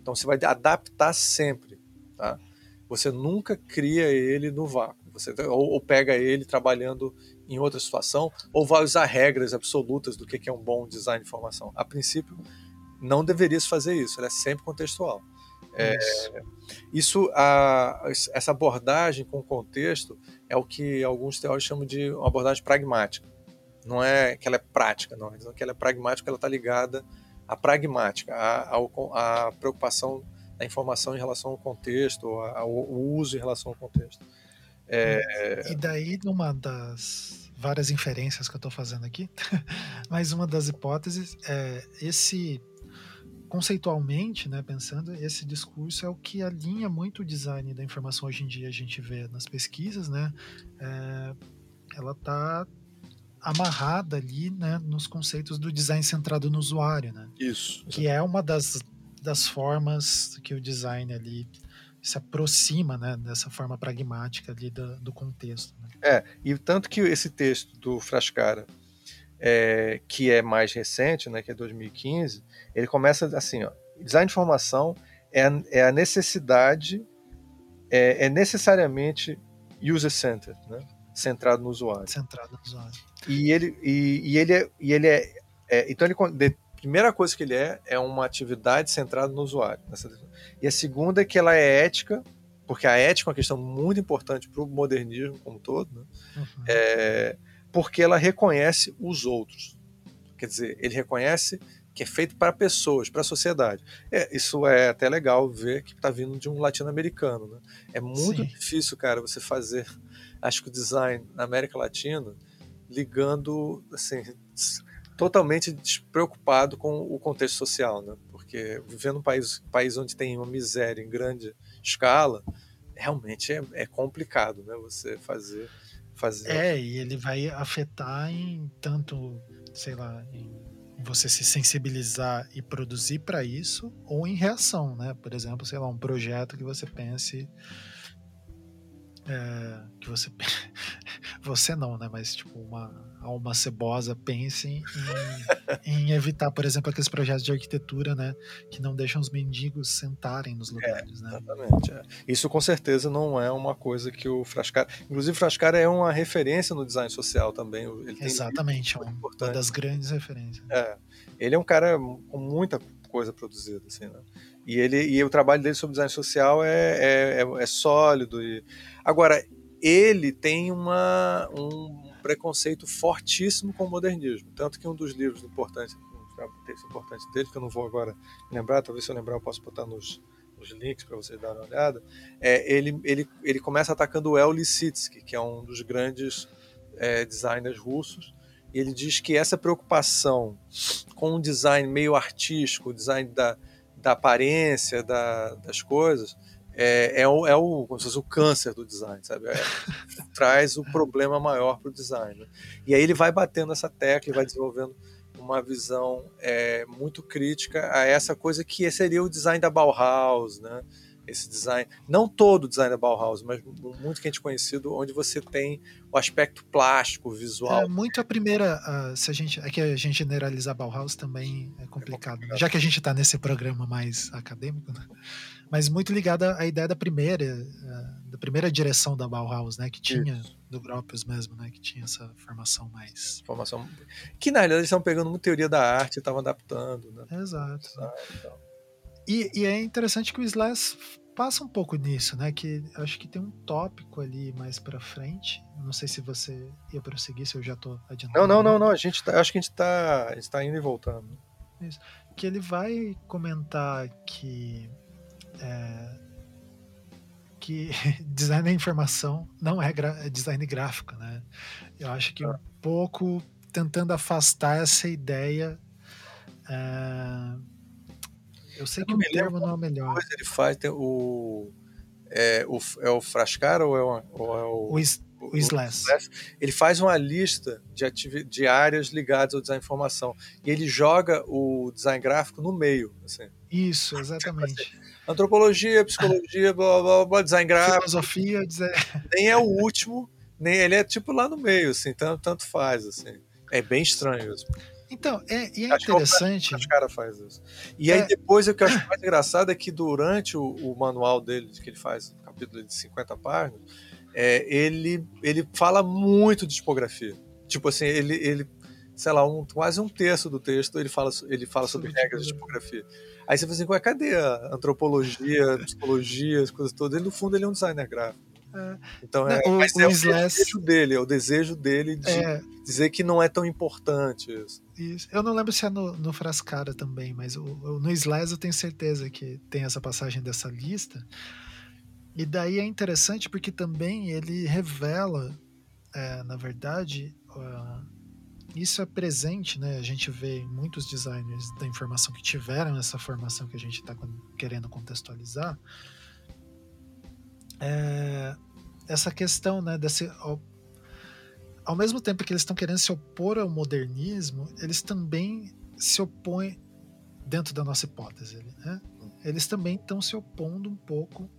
Então você vai adaptar sempre, tá? Você nunca cria ele no vácuo. Você ou, ou, pega ele trabalhando em outra situação, ou vai usar regras absolutas do que é um bom design de informação. A princípio, não deveria se fazer isso. Ele é sempre contextual. É, isso, a, essa abordagem com contexto é o que alguns teóricos chamam de uma abordagem pragmática. Não é que ela é prática, não. É que ela é pragmática, ela está ligada à pragmática, à, à, à, preocupação da informação em relação ao contexto, ao, ao uso em relação ao contexto. É... E daí, numa das várias inferências que eu estou fazendo aqui, [laughs] mas uma das hipóteses é esse conceitualmente, né, pensando, esse discurso é o que alinha muito o design da informação hoje em dia a gente vê nas pesquisas, né? É, ela está amarrada ali, né, nos conceitos do design centrado no usuário, né? Isso. Que é uma das, das formas que o design ali se aproxima, né, dessa forma pragmática ali do, do contexto. Né? É, e tanto que esse texto do Frascara, é, que é mais recente, né, que é 2015, ele começa assim, ó, design de informação é, é a necessidade, é, é necessariamente user-centered, né? centrado no usuário. Centrado no usuário. E ele, e, e ele é. E ele é, é então, ele, primeira coisa que ele é, é uma atividade centrada no usuário. E a segunda é que ela é ética, porque a ética é uma questão muito importante para o modernismo como um todo, né? uhum. é, porque ela reconhece os outros. Quer dizer, ele reconhece que é feito para pessoas, para a sociedade. É, isso é até legal ver que está vindo de um latino-americano. Né? É muito Sim. difícil, cara, você fazer, acho que o design na América Latina ligando, assim, totalmente despreocupado com o contexto social, né? Porque vivendo num país, país onde tem uma miséria em grande escala, realmente é, é complicado, né? Você fazer, fazer. É, e ele vai afetar em tanto, sei lá, em você se sensibilizar e produzir para isso, ou em reação, né? Por exemplo, sei lá, um projeto que você pense é, que você [laughs] você não, né? Mas tipo uma alma cebosa pense em, em, evitar, por exemplo, aqueles projetos de arquitetura, né, que não deixam os mendigos sentarem nos é, lugares, é, né? Exatamente. É. Isso com certeza não é uma coisa que o Frascara, inclusive o Frascara é uma referência no design social também. Exatamente, é uma, uma das grandes referências. É. Ele é um cara com muita coisa produzida, assim, né? E ele e o trabalho dele sobre design social é, é, é, é sólido. E... Agora, ele tem uma, um preconceito fortíssimo com o modernismo. Tanto que um dos livros importantes, um texto importante dele, que eu não vou agora lembrar, talvez se eu lembrar eu possa botar nos, links para vocês darem uma olhada, é, ele, ele, ele começa atacando o El Lissitsky, que é um dos grandes é, designers russos, e ele diz que essa preocupação com um design meio artístico, o design da, da aparência da, das coisas, é, é, o, é o, como se fosse o câncer do design, sabe? É, [laughs] traz o problema maior para o design. Né? E aí ele vai batendo essa tecla e vai desenvolvendo uma visão é, muito crítica a essa coisa que seria o design da Bauhaus, né? Esse design, não todo o design da Bauhaus, mas muito que a gente conhecido, onde você tem o aspecto plástico, visual. É muito a primeira, uh, se a gente, é que a gente generalizar Bauhaus também é complicado, é complicado. Já que a gente está nesse programa mais acadêmico, né? mas muito ligada à ideia da primeira, uh, da primeira direção da Bauhaus, né, que tinha Isso. do Gropius mesmo, né, que tinha essa formação mais formação que na realidade eles estão pegando uma teoria da arte e estavam adaptando, né? Exato. E, e, é interessante que o Slash passa um pouco nisso, né? Que acho que tem um tópico ali mais para frente. Não sei se você ia prosseguir, se eu já tô adiantando. Não, não, não, não. A gente tá, acho que a gente tá, a gente tá indo e voltando. Isso. Que ele vai comentar que é, que [laughs] design da informação não é, é design gráfico, né? Eu acho que um ah. pouco tentando afastar essa ideia é, eu sei eu que o termo não é melhor. Coisa ele faz tem o, é, o, é o Frascara ou é o, ou é o, o, o, Slash. Ele faz uma lista de, de áreas ligadas ao design de informação e ele joga o design gráfico no meio. Assim. Isso, [laughs] exatamente. Antropologia, [laughs] psicologia, blá, blá, blá, design gráfico. Filosofia, design... Nem é o último, nem ele é tipo lá no meio, assim, tanto, tanto faz, assim. É bem estranho isso. Então, é, e é interessante. Os caras faz isso. E é. aí depois o que eu acho mais engraçado é que durante o, o manual dele, que ele faz, um capítulo de 50 páginas, é, ele, ele fala muito de tipografia. Tipo assim, ele, ele sei lá, um, quase um terço do texto ele fala, ele fala sobre, regras de tipografia. Aí você fala assim, cadê a antropologia, a psicologia, as coisas todas? Ele, no fundo, ele é um designer gráfico. É. Então é, o, mas o é o desejo dele, é o desejo dele de é. dizer que não é tão importante isso. Isso. Eu não lembro se é no, no Frascara também, mas o, no Slash eu tenho certeza que tem essa passagem dessa lista. E daí é interessante porque também ele revela, é, na verdade, uh, isso é presente, né? A gente vê muitos designers da informação que tiveram essa formação que a gente está querendo contextualizar é, essa questão, né, desse ao, mesmo tempo que eles estão querendo se opor ao modernismo, eles também se opõem dentro da nossa hipótese, né? Eles também estão se opondo um pouco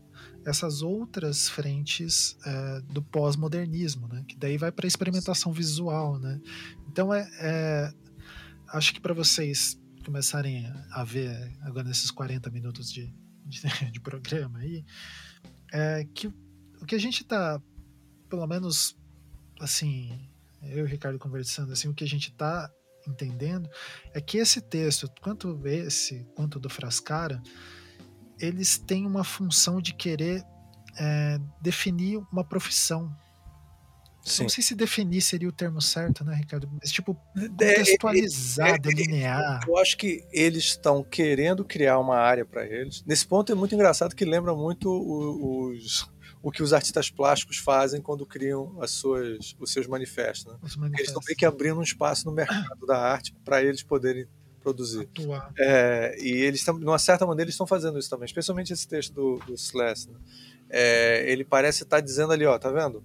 essas outras frentes é, do pós-modernismo, né? Que daí vai para a experimentação visual, né? Então é, é acho que para vocês começarem a ver agora nesses 40 minutos de, de, [laughs] de programa aí, é que o que a gente está, pelo menos, assim, eu e o Ricardo conversando, assim, o que a gente está entendendo é que esse texto, quanto esse quanto do Frascara, eles têm uma função de querer é, definir uma profissão. Sim. Não sei se definir seria o termo certo, né, Ricardo? Mas, tipo, é, contextualizar, é, é, delinear. Eu acho que eles estão querendo criar uma área para eles. Nesse ponto é muito engraçado que lembra muito os, o que os artistas plásticos fazem quando criam as suas, os seus manifestos. Né? Os manifestos. Eles estão meio que abrindo um espaço no mercado da arte para eles poderem produzir. É, e eles, de uma certa maneira, eles estão fazendo isso também, especialmente esse texto do, do Slash. Né? É, ele parece estar dizendo ali, ó, tá vendo?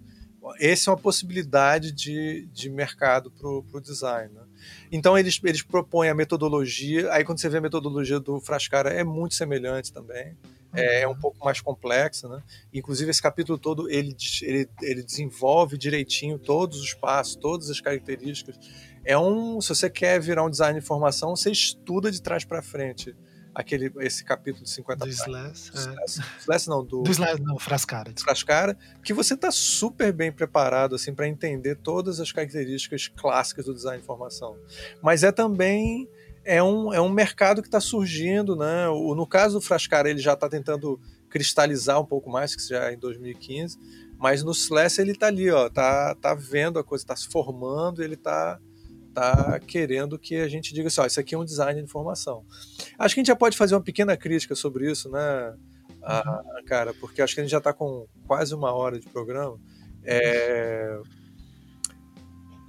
esse é uma possibilidade de, de mercado para o design. Né? Então eles, eles propõem a metodologia, aí quando você vê a metodologia do Frascara é muito semelhante também, é, é um pouco mais complexa, né? Inclusive esse capítulo todo ele, ele, ele desenvolve direitinho todos os passos, todas as características. É um, se você quer virar um design de informação, você estuda de trás para frente aquele, esse capítulo de 50 do Slash, é. Slash não, do, do Slash, não, Frascara. Frascara, que você está super bem preparado assim para entender todas as características clássicas do design de informação. Mas é também é um, é um mercado que está surgindo, né? O, no caso do Frascara, ele já está tentando cristalizar um pouco mais, que já é em 2015, mas no Slash ele está ali, ó, tá, tá vendo a coisa, está se formando, ele está tá querendo que a gente diga assim, ó, isso aqui é um design de informação. Acho que a gente já pode fazer uma pequena crítica sobre isso, né, a, uhum. cara, porque acho que a gente já está com quase uma hora de programa. É...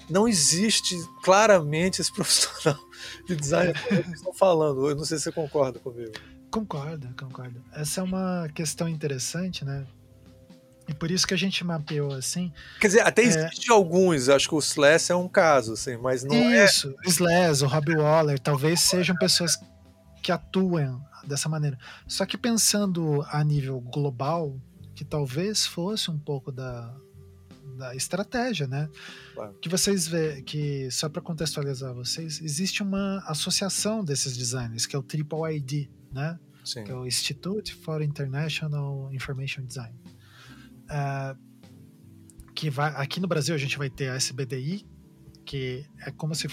Não existe claramente esse [laughs] profissional de design que estão falando. Eu não sei se você concorda comigo. Concordo, concordo. Essa é uma questão interessante, né? E por isso que a gente mapeou assim. Quer dizer, até é... existe alguns, acho que o Slash é um caso, assim, mas não isso, é. Isso, o Slash, o Robbie Waller, talvez sejam pessoas que atuam dessa maneira. Só que pensando a nível global, que talvez fosse um pouco da, da estratégia, né? Claro. Que vocês vê que só para contextualizar vocês, existe uma associação desses designers que é o Triple ID, né? Sim. Que é o Institute for International Information Design. Uh, que vai aqui no Brasil a gente vai ter a SBDI, que é como se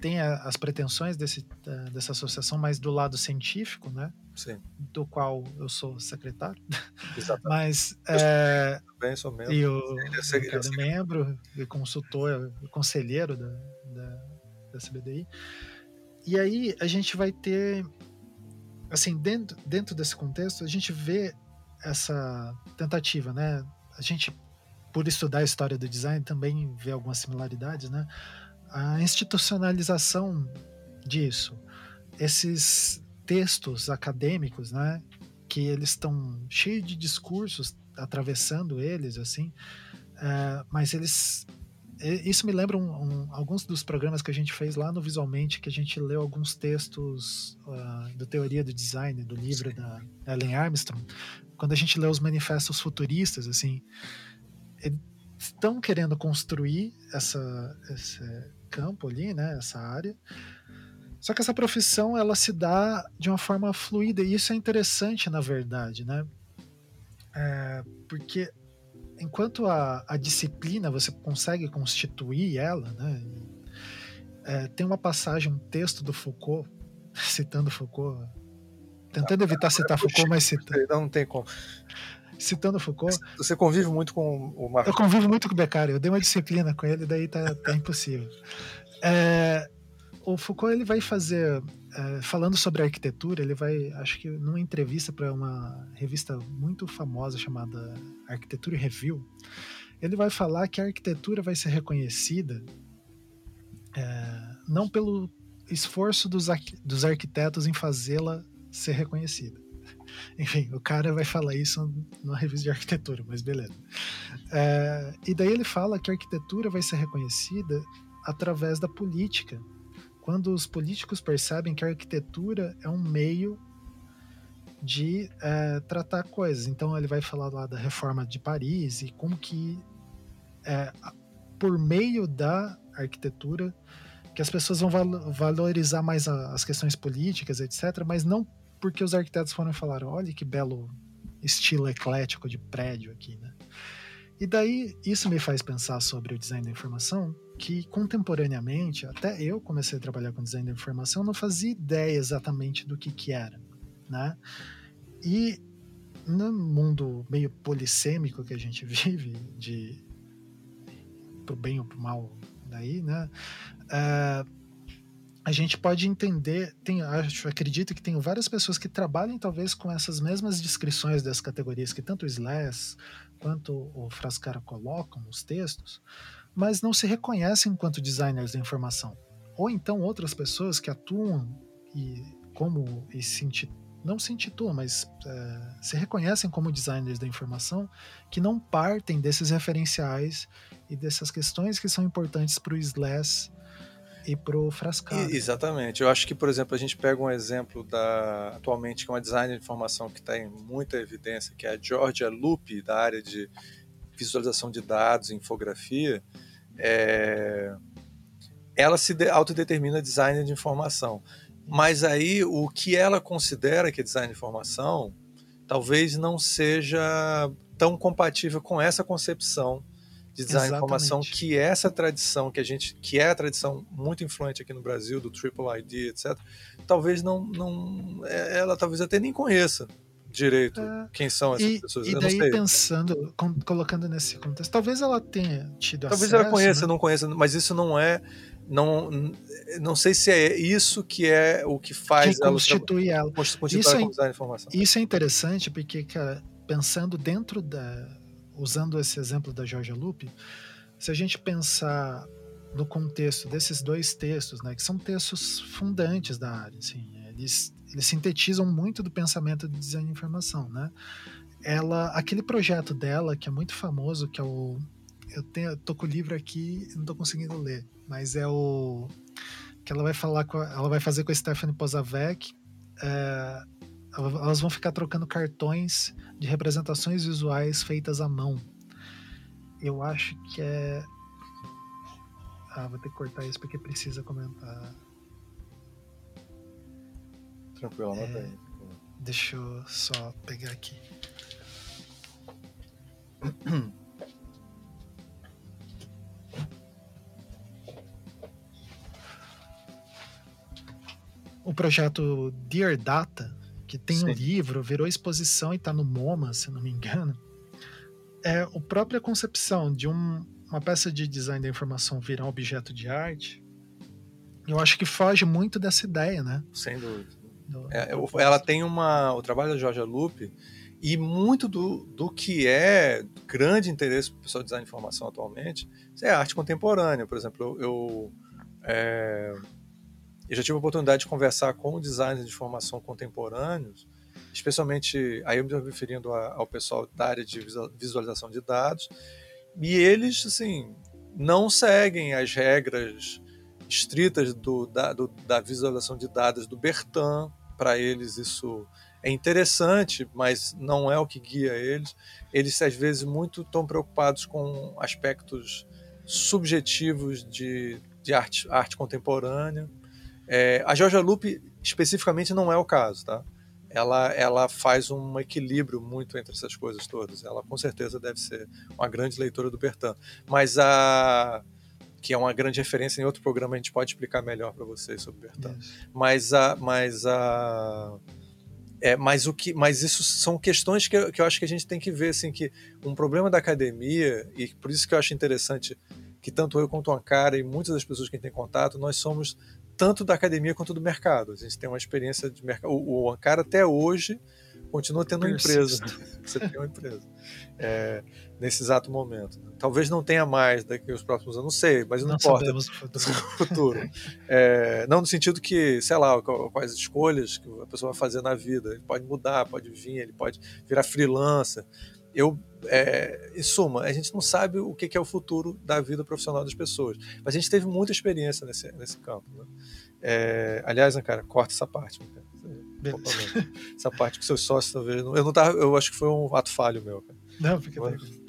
tem as pretensões desse, dessa associação mais do lado científico, né? Sim. Do qual eu sou secretário. [laughs] Exatamente. Mas é, também sou membro. E o eu membro e consultor, conselheiro da, da, da CBDI. E aí a gente vai ter assim, dentro, dentro desse contexto, a gente vê essa tentativa, né? A gente, por estudar a história do design, também vê algumas similaridades, né? A institucionalização disso, esses textos acadêmicos, né? Que eles estão cheios de discursos atravessando eles, assim, é, mas eles isso me lembra um, um, alguns dos programas que a gente fez lá no Visualmente, que a gente leu alguns textos uh, do Teoria do Design, do livro Sim. da Ellen Armstrong. Quando a gente lê os manifestos futuristas, assim, eles estão querendo construir essa, esse campo ali, né, essa área. Só que essa profissão ela se dá de uma forma fluida e isso é interessante, na verdade, né? É, porque enquanto a, a disciplina você consegue constituir ela, né? É, tem uma passagem, um texto do Foucault, [laughs] citando Foucault, tentando evitar citar Foucault, mas citando. Não tem como. Citando Foucault. Você convive muito com o Marco? Eu convivo muito com o Beccari, eu dei uma disciplina com ele, daí tá, tá impossível. É, o Foucault ele vai fazer é, falando sobre arquitetura, ele vai, acho que numa entrevista para uma revista muito famosa chamada Arquitetura Review, ele vai falar que a arquitetura vai ser reconhecida é, não pelo esforço dos, dos arquitetos em fazê-la ser reconhecida. [laughs] Enfim, o cara vai falar isso numa revista de arquitetura, mas beleza. É, e daí ele fala que a arquitetura vai ser reconhecida através da política quando os políticos percebem que a arquitetura é um meio de é, tratar coisas. Então ele vai falar lá da reforma de Paris e como que é, por meio da arquitetura que as pessoas vão valorizar mais a, as questões políticas, etc. Mas não porque os arquitetos foram falar, olha que belo estilo eclético de prédio aqui, né? E daí isso me faz pensar sobre o design da informação, que contemporaneamente, até eu comecei a trabalhar com design da informação, não fazia ideia exatamente do que que era, né? E no mundo meio polissêmico que a gente [laughs] vive, de pro bem ou pro mal daí, né? Uh, a gente pode entender, tem, acho, acredito que tem várias pessoas que trabalham talvez com essas mesmas descrições das categorias que tanto o Slash quanto o Frascara colocam nos textos, mas não se reconhecem enquanto designers da informação. Ou então outras pessoas que atuam e como e se não se intitulam, mas é, se reconhecem como designers da informação, que não partem desses referenciais e dessas questões que são importantes para o SLAS e para o Frascado. Exatamente. Eu acho que, por exemplo, a gente pega um exemplo da atualmente que é uma designer de informação que está em muita evidência, que é a Georgia Lupe, da área de visualização de dados, infografia. É... Ela se autodetermina designer de informação. Mas aí o que ela considera que é design de informação talvez não seja tão compatível com essa concepção de design de informação que é essa tradição que a gente que é a tradição muito influente aqui no Brasil do triple ID etc talvez não não é, ela talvez até nem conheça direito é, quem são essas e, pessoas e daí pensando colocando nesse contexto talvez ela tenha tido talvez acesso, ela conheça né? não conheça mas isso não é não, não sei se é isso que é o que faz que constitui ela. Constitui isso, ela é, informação. isso é interessante porque, cara, pensando dentro da. usando esse exemplo da Georgia Lupe, se a gente pensar no contexto desses dois textos, né, que são textos fundantes da área, assim, eles, eles sintetizam muito do pensamento de design de informação, né? Ela, aquele projeto dela que é muito famoso, que é o eu tenho, tô com o livro aqui, não tô conseguindo ler, mas é o que ela vai falar com ela vai fazer com a Stephanie Pozavec. É, elas vão ficar trocando cartões de representações visuais feitas à mão. Eu acho que é. Ah, vou ter que cortar isso porque precisa comentar. Tranquilo, anota é, aí. Deixa eu só pegar aqui. o projeto Dear Data, que tem Sim. um livro, virou exposição e está no MoMA, se não me engano, é a própria concepção de um, uma peça de design da informação virar um objeto de arte. Eu acho que foge muito dessa ideia, né? Sem dúvida. Do, é, ela tem uma. O trabalho da Georgia Lupe e muito do, do que é grande interesse para o pessoal de design de informação atualmente é arte contemporânea. Por exemplo, eu, eu é, eu já tive a oportunidade de conversar com designers de formação contemporâneos, especialmente, aí eu me referindo ao pessoal da área de visualização de dados, e eles, assim, não seguem as regras estritas do, da, do, da visualização de dados do Bertin. Para eles isso é interessante, mas não é o que guia eles. Eles às vezes muito estão preocupados com aspectos subjetivos de, de arte, arte contemporânea. É, a Georgia Lupe especificamente não é o caso, tá? Ela, ela faz um equilíbrio muito entre essas coisas todas. Ela com certeza deve ser uma grande leitora do Bertin. Mas a que é uma grande referência em outro programa a gente pode explicar melhor para vocês sobre Bertin. Mas a mas a é, mas o que, mas isso são questões que eu, que eu acho que a gente tem que ver assim que um problema da academia e por isso que eu acho interessante que tanto eu quanto o Ankara e muitas das pessoas que a gente tem contato, nós somos tanto da academia quanto do mercado. A gente tem uma experiência de mercado. O, o Ankara até hoje continua tendo uma empresa. [laughs] Você tem uma empresa. É, nesse exato momento. Talvez não tenha mais daqui os próximos anos, não sei, mas não, não importa. [laughs] o futuro. É, não no sentido que, sei lá, quais escolhas que a pessoa vai fazer na vida. Ele pode mudar, pode vir, ele pode virar freelancer. Eu, é, em suma, a gente não sabe o que é o futuro da vida profissional das pessoas, mas a gente teve muita experiência nesse, nesse campo. Né? É, aliás, cara, corta essa parte. Essa parte que seus sócios talvez. Eu não tava, eu acho que foi um ato falho meu. Cara. Não, fica tranquilo.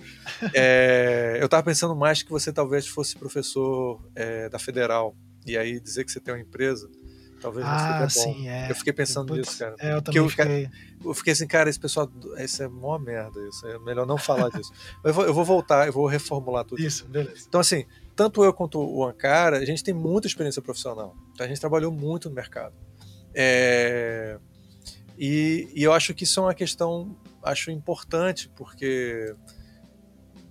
É, eu estava pensando mais que você talvez fosse professor é, da Federal e aí dizer que você tem uma empresa Talvez não ah, seja bom. Sim, é. Eu fiquei pensando Putz, nisso, cara. É, eu também eu fiquei... eu fiquei assim, cara, esse pessoal. Isso é mó merda. Isso é melhor não falar disso. [laughs] eu, vou, eu vou voltar, eu vou reformular tudo. Isso, beleza. Então, assim, tanto eu quanto o Ankara, a gente tem muita experiência profissional. Então, a gente trabalhou muito no mercado. É... E, e eu acho que isso é uma questão acho importante, porque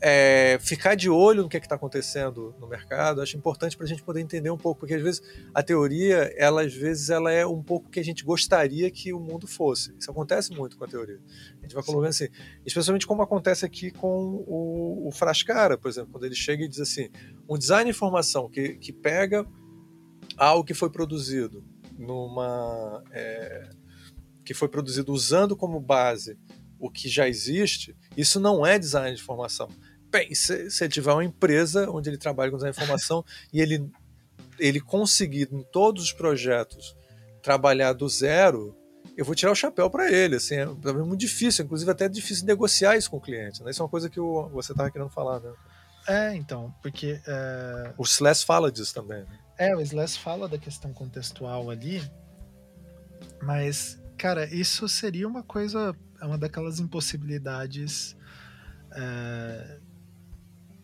é, ficar de olho no que é está acontecendo no mercado, acho importante para a gente poder entender um pouco, porque às vezes a teoria, ela às vezes ela é um pouco que a gente gostaria que o mundo fosse. Isso acontece muito com a teoria. A gente vai colocando assim, especialmente como acontece aqui com o, o Frascara, por exemplo, quando ele chega e diz assim, um design de informação que, que pega algo que foi produzido numa é, que foi produzido usando como base o que já existe, isso não é design de informação. Bem, se, se ele tiver uma empresa onde ele trabalha com design de informação [laughs] e ele, ele conseguir em todos os projetos trabalhar do zero, eu vou tirar o chapéu para ele. Assim, é muito difícil, inclusive até é difícil negociar isso com o cliente. Né? Isso é uma coisa que o, você estava querendo falar, né? É, então, porque. É... O Slash fala disso também. Né? É, o Slash fala da questão contextual ali, mas, cara, isso seria uma coisa. Uma daquelas impossibilidades é,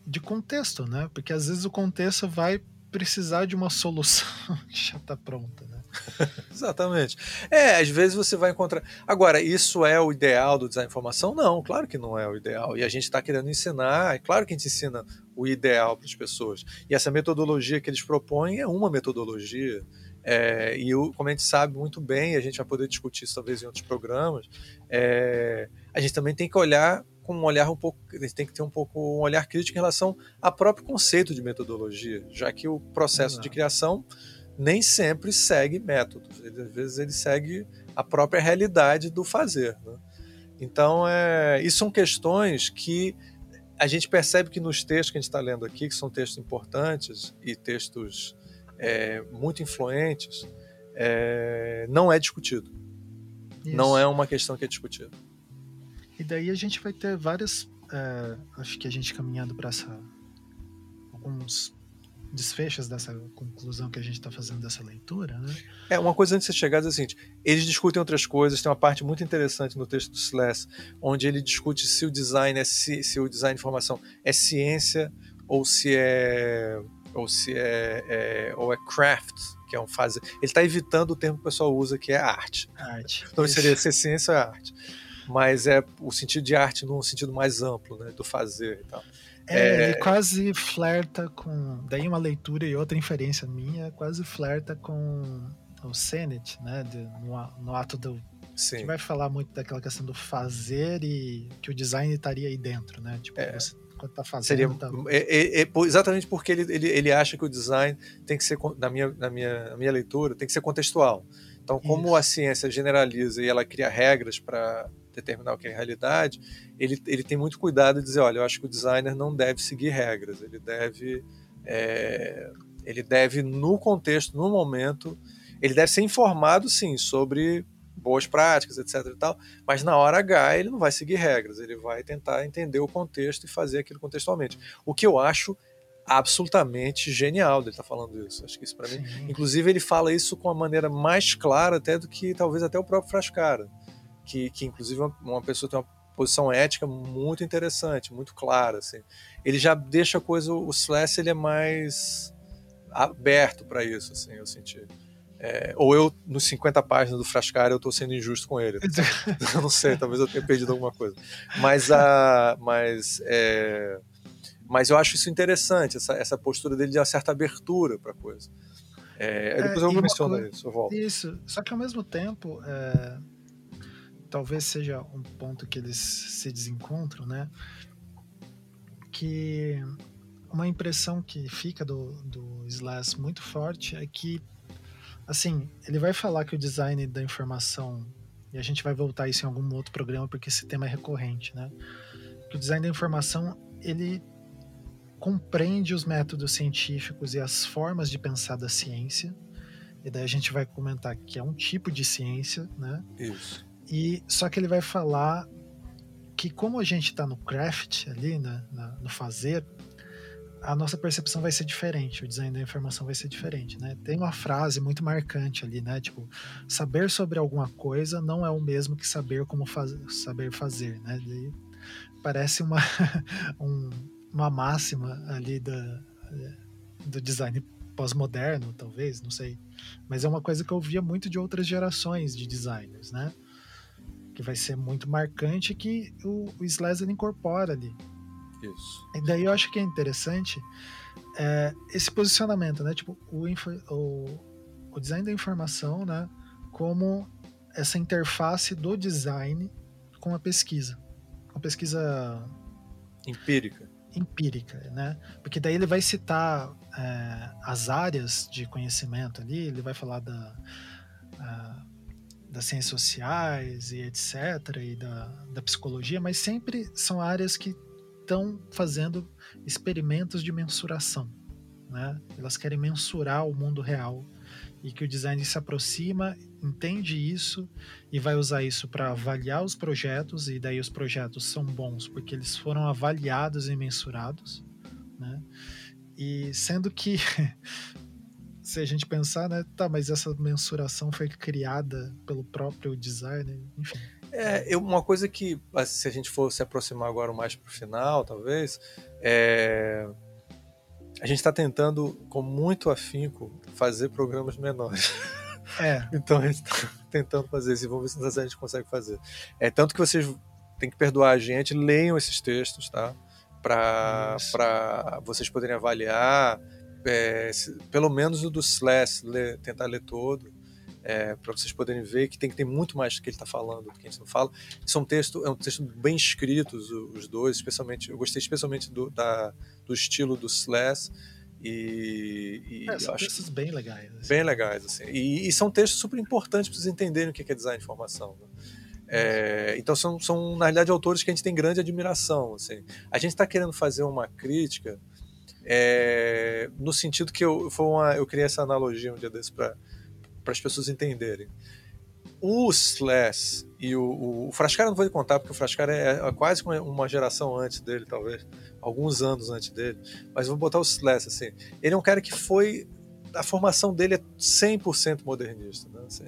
de contexto, né? Porque às vezes o contexto vai precisar de uma solução [laughs] que já está pronta, né? [laughs] Exatamente. É, às vezes você vai encontrar. Agora, isso é o ideal do design de informação? Não, claro que não é o ideal. E a gente está querendo ensinar, é claro que a gente ensina o ideal para as pessoas. E essa metodologia que eles propõem é uma metodologia. É, e eu, como a gente sabe muito bem, a gente vai poder discutir isso talvez em outros programas, é, a gente também tem que olhar com um olhar um pouco, a gente tem que ter um pouco um olhar crítico em relação ao próprio conceito de metodologia, já que o processo Exato. de criação nem sempre segue métodos, às vezes ele segue a própria realidade do fazer. Né? Então, é, isso são questões que a gente percebe que nos textos que a gente está lendo aqui, que são textos importantes e textos é, muito influentes, é, não é discutido. Isso. Não é uma questão que é discutida. E daí a gente vai ter várias. É, acho que a gente caminhando para essa. alguns desfechos dessa conclusão que a gente está fazendo dessa leitura, né? É, uma coisa antes de você chegar é o seguinte, eles discutem outras coisas, tem uma parte muito interessante no texto do Sless, onde ele discute se o design é se, se o design de informação é ciência ou se é ou se é, é ou é craft, que é um fazer. Ele está evitando o termo que o pessoal usa que é arte. Arte. Então seria ser ciência é arte. Mas é o sentido de arte num sentido mais amplo, né, do fazer e tal. É, é, ele quase flerta com. Daí uma leitura e outra inferência minha, quase flerta com o Senet, né? De, no, no, ato do. Sim. Que vai falar muito daquela questão do fazer e que o design estaria aí dentro, né? Tipo, é. você quando tá fazendo. Seria, tá... É, é, é exatamente porque ele, ele, ele acha que o design tem que ser, na minha, na minha, na minha leitura, tem que ser contextual. Então, como Isso. a ciência generaliza e ela cria regras para determinar o que é realidade, ele, ele tem muito cuidado de dizer, olha, eu acho que o designer não deve seguir regras, ele deve, é, ele deve no contexto, no momento, ele deve ser informado, sim, sobre boas práticas, etc e tal, mas na hora H ele não vai seguir regras, ele vai tentar entender o contexto e fazer aquilo contextualmente. O que eu acho absolutamente genial dele estar tá falando isso. Acho que isso para mim, inclusive ele fala isso com uma maneira mais clara até do que talvez até o próprio Frascara que, que inclusive uma pessoa tem uma posição ética muito interessante, muito clara, assim. Ele já deixa a coisa, o Slash ele é mais aberto para isso, assim, eu senti. É, ou eu, nos 50 páginas do Frascari, eu estou sendo injusto com ele. [laughs] eu não sei, talvez eu tenha perdido alguma coisa. Mas, a, mas, é, mas eu acho isso interessante, essa, essa postura dele de uma certa abertura para a coisa. É, depois eu menciono coisa, isso, eu volto. Isso, só que ao mesmo tempo, é, talvez seja um ponto que eles se desencontram, né? Que uma impressão que fica do, do Slash muito forte é que, assim, ele vai falar que o design da informação, e a gente vai voltar isso em algum outro programa porque esse tema é recorrente, né? Que o design da informação, ele compreende os métodos científicos e as formas de pensar da ciência, e daí a gente vai comentar que é um tipo de ciência, né? Isso. E só que ele vai falar que como a gente está no craft ali, né, no fazer, a nossa percepção vai ser diferente, o design da informação vai ser diferente, né? Tem uma frase muito marcante ali, né? Tipo, saber sobre alguma coisa não é o mesmo que saber como saber fazer, né? Parece uma, [laughs] um, uma máxima ali da, do design pós-moderno, talvez, não sei. Mas é uma coisa que eu via muito de outras gerações de designers, né? Que vai ser muito marcante que o, o incorpora ali. Isso. E daí eu acho que é interessante é, esse posicionamento, né? Tipo, o, o, o design da informação, né? Como essa interface do design com a pesquisa. Com a pesquisa empírica. Empírica, né? Porque daí ele vai citar é, as áreas de conhecimento ali, ele vai falar da das ciências sociais e etc., e da, da psicologia, mas sempre são áreas que estão fazendo experimentos de mensuração. Né? Elas querem mensurar o mundo real e que o design se aproxima, entende isso e vai usar isso para avaliar os projetos, e daí os projetos são bons porque eles foram avaliados e mensurados. Né? E sendo que [laughs] se a gente pensar, né, tá, mas essa mensuração foi criada pelo próprio designer, enfim. É, uma coisa que, se a gente for se aproximar agora mais para o final, talvez, é... a gente está tentando, com muito afinco, fazer programas menores. É. [laughs] então a gente está tentando fazer isso e vamos ver se a gente consegue fazer. É tanto que vocês têm que perdoar a gente, leiam esses textos, tá? Para vocês poderem avaliar, é, pelo menos o do Slash, ler, tentar ler todo, é, para vocês poderem ver que tem que ter muito mais do que ele está falando do que a gente não fala. São texto, é um texto bem escritos os dois, especialmente eu gostei especialmente do, da, do estilo do Slash e, e é, são textos bem legais. Assim. Bem legais assim. E, e, são textos super importantes para vocês entenderem o que é design de informação. Né? É, então são, são na realidade autores que a gente tem grande admiração. Assim. A gente está querendo fazer uma crítica é, no sentido que eu, foi uma, eu criei essa analogia um dia desse para as pessoas entenderem. O Slash e o, o, o Frascara não vou lhe contar, porque o Frascara é, é quase uma geração antes dele, talvez, alguns anos antes dele, mas vou botar o Slash assim. Ele é um cara que foi. A formação dele é 100% modernista. Né? Assim,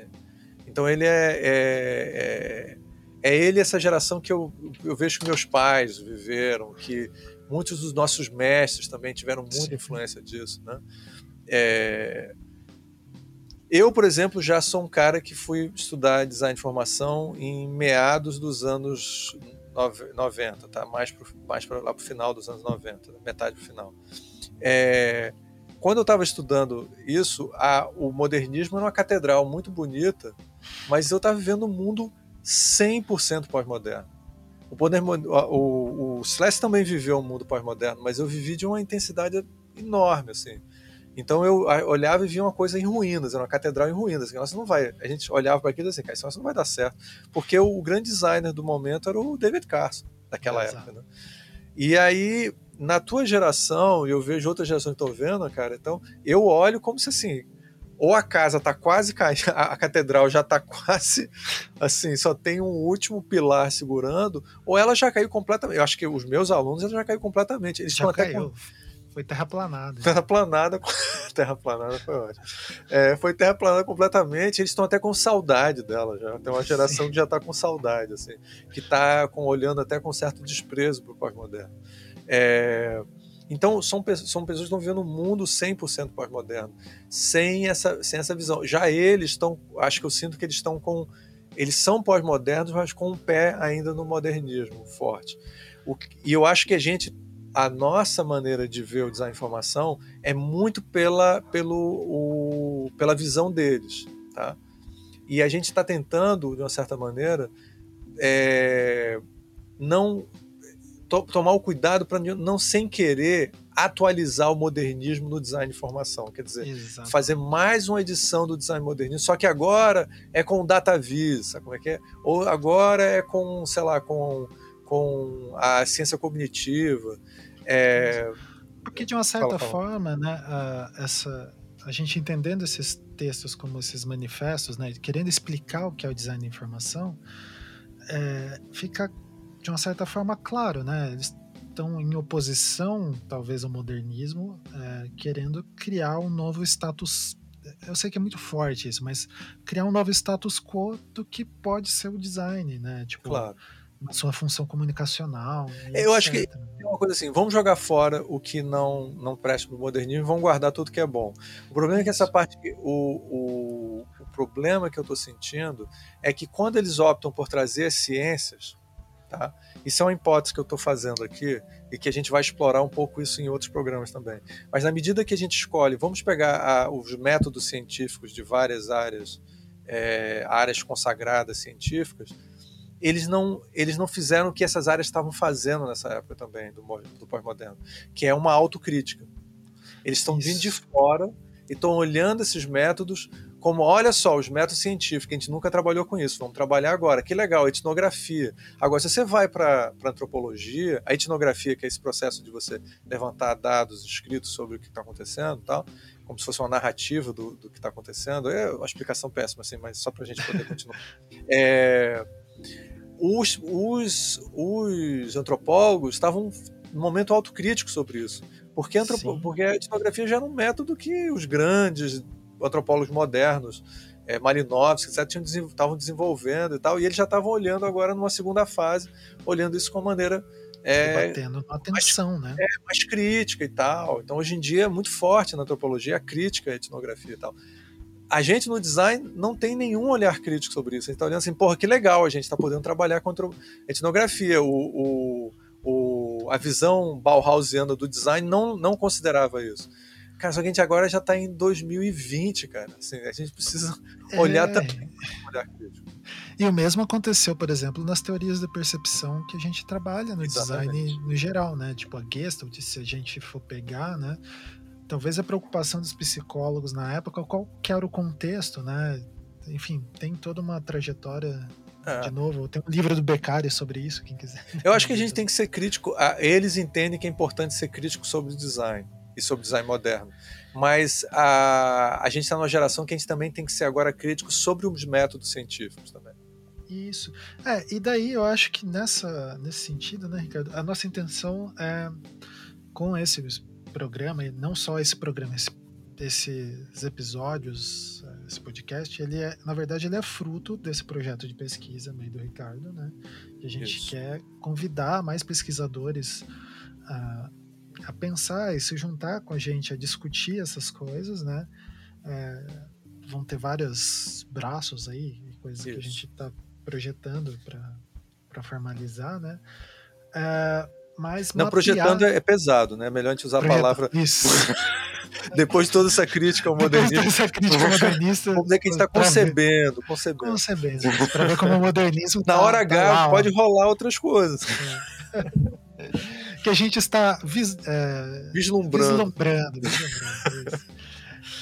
então ele é, é, é, é, ele essa geração que eu, eu vejo que meus pais viveram, que muitos dos nossos mestres também tiveram muita Sim. influência disso, né? É... Eu, por exemplo, já sou um cara que fui estudar design de informação em meados dos anos 90, tá? Mais, pro, mais para lá para o final dos anos 90, metade do final. É... Quando eu estava estudando isso, a, o modernismo era uma catedral muito bonita, mas eu estava vivendo um mundo 100% pós-moderno. O, poder, o, o Slash também viveu um mundo pós-moderno, mas eu vivi de uma intensidade enorme, assim. Então eu olhava e via uma coisa em ruínas, era uma catedral em ruínas. Nossa, não vai. A gente olhava para aquilo e assim, cara, isso não vai dar certo. Porque o, grande designer do momento era o David Carson, daquela época. Né? E aí, na tua geração, e eu vejo outras gerações que estão vendo, cara, então eu olho como se assim, ou a casa está quase caindo, [laughs] a catedral já está quase assim, só tem um último pilar segurando, ou ela já caiu completamente. Eu acho que os meus alunos ela já caiu completamente. Eles já caiu. Com... Foi terraplanada. Terraplanada, [laughs] terraplanada foi ótimo. É, foi terraplanada completamente. Eles estão até com saudade dela já. Tem uma geração Sim. que já está com saudade, assim, que está olhando até com certo desprezo para o pós-moderno. É, então, são, são pessoas que estão vivendo um mundo 100% pós-moderno, sem essa, sem essa visão. Já eles estão, acho que eu sinto que eles estão com. Eles são pós-modernos, mas com um pé ainda no modernismo forte. O, e eu acho que a gente, a nossa maneira de ver o design de informação é muito pela, pelo, o, pela visão deles. Tá? E a gente está tentando, de uma certa maneira, é, não to tomar o cuidado para não, sem querer, atualizar o modernismo no design de informação. Quer dizer, Exato. fazer mais uma edição do design modernismo, só que agora é com DataVis, sabe como é que é? Ou agora é com, sei lá, com, com a ciência cognitiva. É... Porque, de uma certa fala, fala. forma, né, a, essa, a gente entendendo esses textos como esses manifestos, né, querendo explicar o que é o design de informação, é, fica de uma certa forma, claro, né? Eles estão em oposição, talvez, ao modernismo, é, querendo criar um novo status. Eu sei que é muito forte isso, mas criar um novo status quo do que pode ser o design, né? Tipo, claro. sua função comunicacional. Eu acho que é uma coisa assim: vamos jogar fora o que não, não presta para o modernismo e vamos guardar tudo que é bom. O problema é que essa parte, o, o, o problema que eu estou sentindo é que quando eles optam por trazer as ciências Tá? Isso é uma hipótese que eu estou fazendo aqui e que a gente vai explorar um pouco isso em outros programas também. Mas na medida que a gente escolhe, vamos pegar a, os métodos científicos de várias áreas, é, áreas consagradas científicas, eles não, eles não fizeram o que essas áreas estavam fazendo nessa época também, do, do pós-moderno, que é uma autocrítica. Eles estão vindo de fora e estão olhando esses métodos como olha só, os métodos científicos, a gente nunca trabalhou com isso, vamos trabalhar agora. Que legal, etnografia. Agora, se você vai para antropologia, a etnografia, que é esse processo de você levantar dados escritos sobre o que está acontecendo tal, como se fosse uma narrativa do, do que está acontecendo, é uma explicação péssima, assim, mas só para a gente poder continuar. [laughs] É, os, os, os antropólogos estavam num momento autocrítico sobre isso. Porque, antropo, porque a etnografia já era um método que os grandes antropólogos modernos, é, Malinowski, etc., estavam desenvolvendo e tal, e eles já estavam olhando agora numa segunda fase, olhando isso com uma maneira. É, Batendo atenção, mais, né? É, mais crítica e tal. Então, hoje em dia, é muito forte na antropologia a crítica à etnografia e tal. A gente no design não tem nenhum olhar crítico sobre isso. A gente está olhando assim, porra, que legal, a gente está podendo trabalhar contra etnografia. O, o, o, a visão Bauhausiana do design não, não considerava isso. Cara, só que a gente agora já está em 2020, cara. Assim, a gente precisa olhar é... também. Olhar crítico. E o mesmo aconteceu, por exemplo, nas teorias da percepção que a gente trabalha no Exatamente. design no geral, né? Tipo a Gestalt, se a gente for pegar, né? Talvez a preocupação dos psicólogos na época, qual que era o contexto, né? Enfim, tem toda uma trajetória é. De novo, tem um livro do Beccari sobre isso, quem quiser. Eu acho que a gente tem que ser crítico. Eles entendem que é importante ser crítico sobre o design e sobre design moderno. Mas a, a gente está numa geração que a gente também tem que ser agora crítico sobre os métodos científicos também. Isso. É, e daí eu acho que nessa, nesse sentido, né, Ricardo, a nossa intenção é, com esse programa, e não só esse programa, esse, esses episódios, esse podcast, ele é, na verdade, ele é fruto desse projeto de pesquisa meio do Ricardo, né? E a gente Isso. quer convidar mais pesquisadores a a pensar e se juntar com a gente a discutir essas coisas, né? É, vão ter vários braços aí, coisas Isso. que a gente está projetando para formalizar, né? É, mas não, mapear... projetando é pesado, né? É melhor a gente usar a palavra. Isso. [laughs] Depois de toda essa crítica ao modernismo. essa crítica modernista. Vamos dizer que a gente está concebendo, concebendo. Concebendo. Para ver como o modernismo. Na tá, hora H tá pode rolar outras coisas. É [laughs] que a gente está vis, é, vislumbrando. vislumbrando, vislumbrando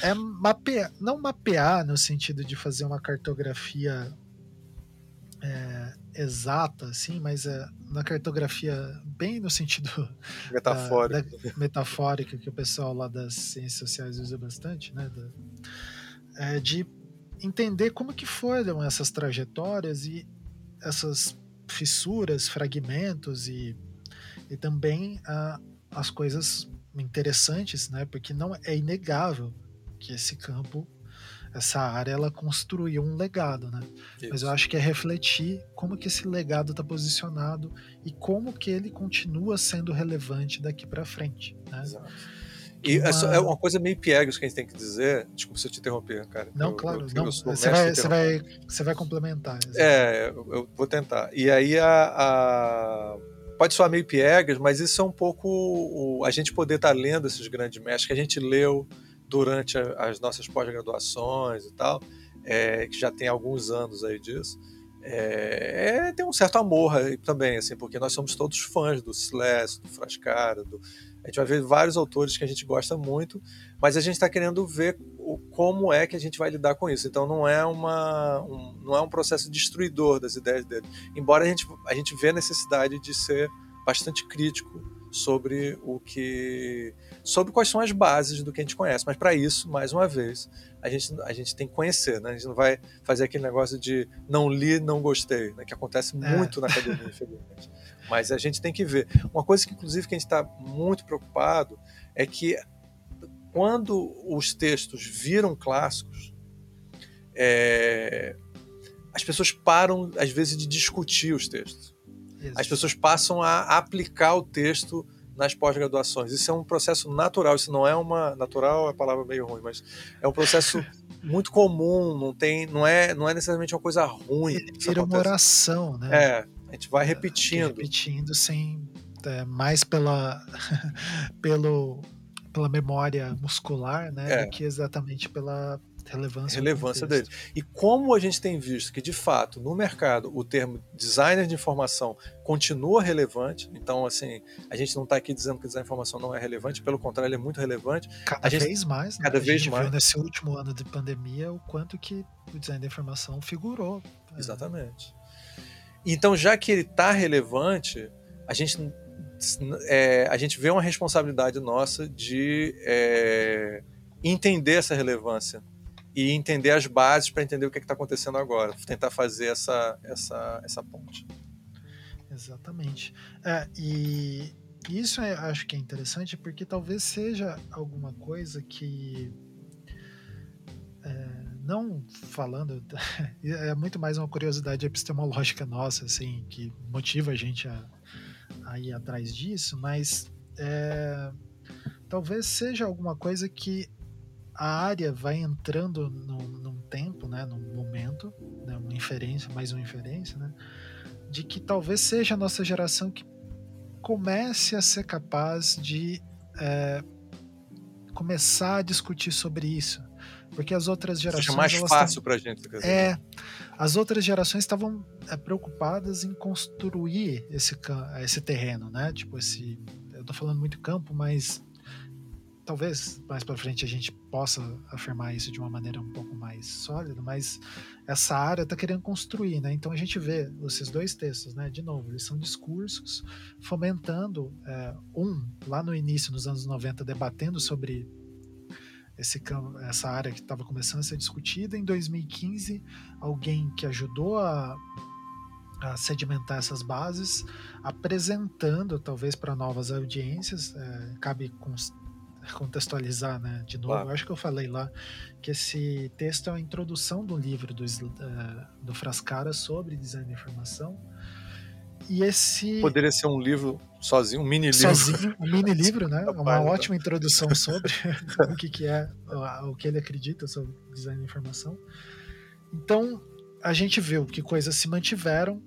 é mapear, não mapear no sentido de fazer uma cartografia é, exata, assim, mas é, na cartografia bem no sentido da, metafórica que o pessoal lá das ciências sociais usa bastante, né? Da, é, de entender como que foram essas trajetórias e essas fissuras, fragmentos e e também ah, as coisas interessantes, né? Porque não é inegável que esse campo, essa área, ela construiu um legado, né? Isso. Mas eu acho que é refletir como que esse legado está posicionado e como que ele continua sendo relevante daqui para frente, né? Exato. E uma... é uma coisa meio piegas que a gente tem que dizer. Desculpa se eu te interromper, cara. Não, eu, claro. Eu, não, você, vai, você, vai, você vai complementar. É, eu, vou tentar. E aí a, a pode soar meio piegas, mas isso é um pouco o, a gente poder estar tá lendo esses grandes mestres que a gente leu durante a, as nossas pós-graduações e tal, é, que já tem alguns anos aí disso. É, é, tem um certo amor também, assim, porque nós somos todos fãs do Sless, do Frascara, do, a gente vai ver vários autores que a gente gosta muito, mas a gente está querendo ver o, como é que a gente vai lidar com isso. Então não é uma um, não é um processo destruidor das ideias dele. Embora a gente a gente vê a necessidade de ser bastante crítico sobre o que sobre quais são as bases do que a gente conhece. Mas para isso, mais uma vez, a gente, a gente tem que conhecer, né? A gente não vai fazer aquele negócio de não li, não gostei, né? que acontece é. muito na academia, [laughs] infelizmente. Mas a gente tem que ver. Uma coisa que, inclusive, que a gente está muito preocupado é que quando os textos viram clássicos, é, as pessoas param, às vezes, de discutir os textos. Isso. As pessoas passam a aplicar o texto nas pós-graduações. Isso é um processo natural, isso não é uma. Natural é a palavra meio ruim, mas é um processo [laughs] muito comum, não tem, não é, não é necessariamente uma coisa ruim. Vira uma oração, né? É, a gente vai repetindo. Repetindo sem. É, mais pela, [laughs] pelo, pela memória muscular, né? É. Do que exatamente pela relevância, relevância dele. E como a gente tem visto que, de fato, no mercado, o termo designer de informação continua relevante, então, assim, a gente não está aqui dizendo que design de informação não é relevante, pelo contrário, ele é muito relevante. Cada gente, vez mais, né? Cada a vez gente mais. Viu nesse último ano de pandemia o quanto que o design de informação figurou. É. Exatamente. Então, já que ele está relevante, a gente, é, a gente vê uma responsabilidade nossa de é, entender essa relevância e entender as bases para entender o que é está acontecendo agora, tentar fazer essa, essa, essa ponte. Exatamente. É, e isso é, acho que é interessante porque talvez seja alguma coisa que é, não falando [laughs] é muito mais uma curiosidade epistemológica nossa assim que motiva a gente a, a ir atrás disso mas é, talvez seja alguma coisa que a área vai entrando num, num tempo, né, num momento, né, uma inferência, mais uma inferência, né, de que talvez seja a nossa geração que comece a ser capaz de é, começar a discutir sobre isso. Porque as outras gerações. Seja mais fácil para a gente. É. As outras gerações estavam é, preocupadas em construir esse, esse terreno, né? Tipo, esse. Eu tô falando muito campo, mas talvez mais para frente a gente possa afirmar isso de uma maneira um pouco mais sólida, mas essa área está querendo construir, né? Então a gente vê esses dois textos, né? De novo, eles são discursos fomentando é, um lá no início, nos anos 90, debatendo sobre esse, essa área que estava começando a ser discutida. Em 2015, alguém que ajudou a a sedimentar essas bases, apresentando talvez para novas audiências. É, cabe contextualizar, né? De novo, claro. acho que eu falei lá que esse texto é a introdução do livro do, uh, do Frascara sobre design de informação. E esse. Poderia ser um livro sozinho, um mini livro. Sozinho, um mini [laughs] livro, né? Uma ótima introdução sobre [laughs] o que, que é, o que ele acredita sobre design de informação. Então, a gente viu que coisas se mantiveram,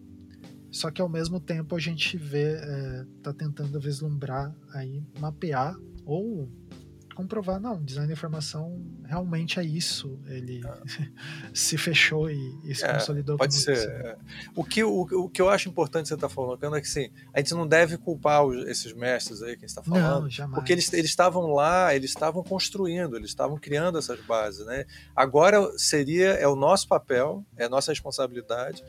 só que ao mesmo tempo a gente vê, é, tá tentando vislumbrar aí, mapear ou comprovar, não, design de informação realmente é isso. Ele ah. [laughs] se fechou e, e se é, consolidou. Pode ser. É. O, que, o, o que eu acho importante você estar tá falando é que sim, a gente não deve culpar os, esses mestres aí que está falando. Não, jamais. Porque eles estavam lá, eles estavam construindo, eles estavam criando essas bases. Né? Agora seria, é o nosso papel, é a nossa responsabilidade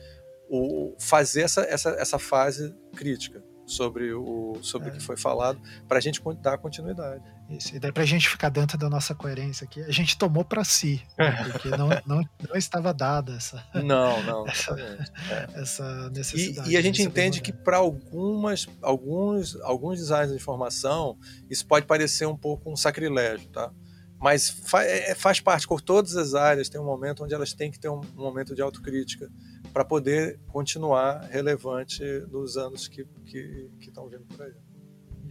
o, fazer essa, essa, essa fase crítica sobre o, sobre é. o que foi falado, para a gente dar continuidade. Isso, e daí para a gente ficar dentro da nossa coerência aqui, a gente tomou para si, né? porque não, não, não estava dada essa, [laughs] não, não, [laughs] essa, é. essa necessidade. E, e a gente entende que para algumas, alguns, alguns designs de informação, isso pode parecer um pouco um sacrilégio, tá? Mas fa é, faz parte, por todas as áreas, tem um momento onde elas têm que ter um, um momento de autocrítica para poder continuar relevante nos anos que, que, que estão vindo por aí.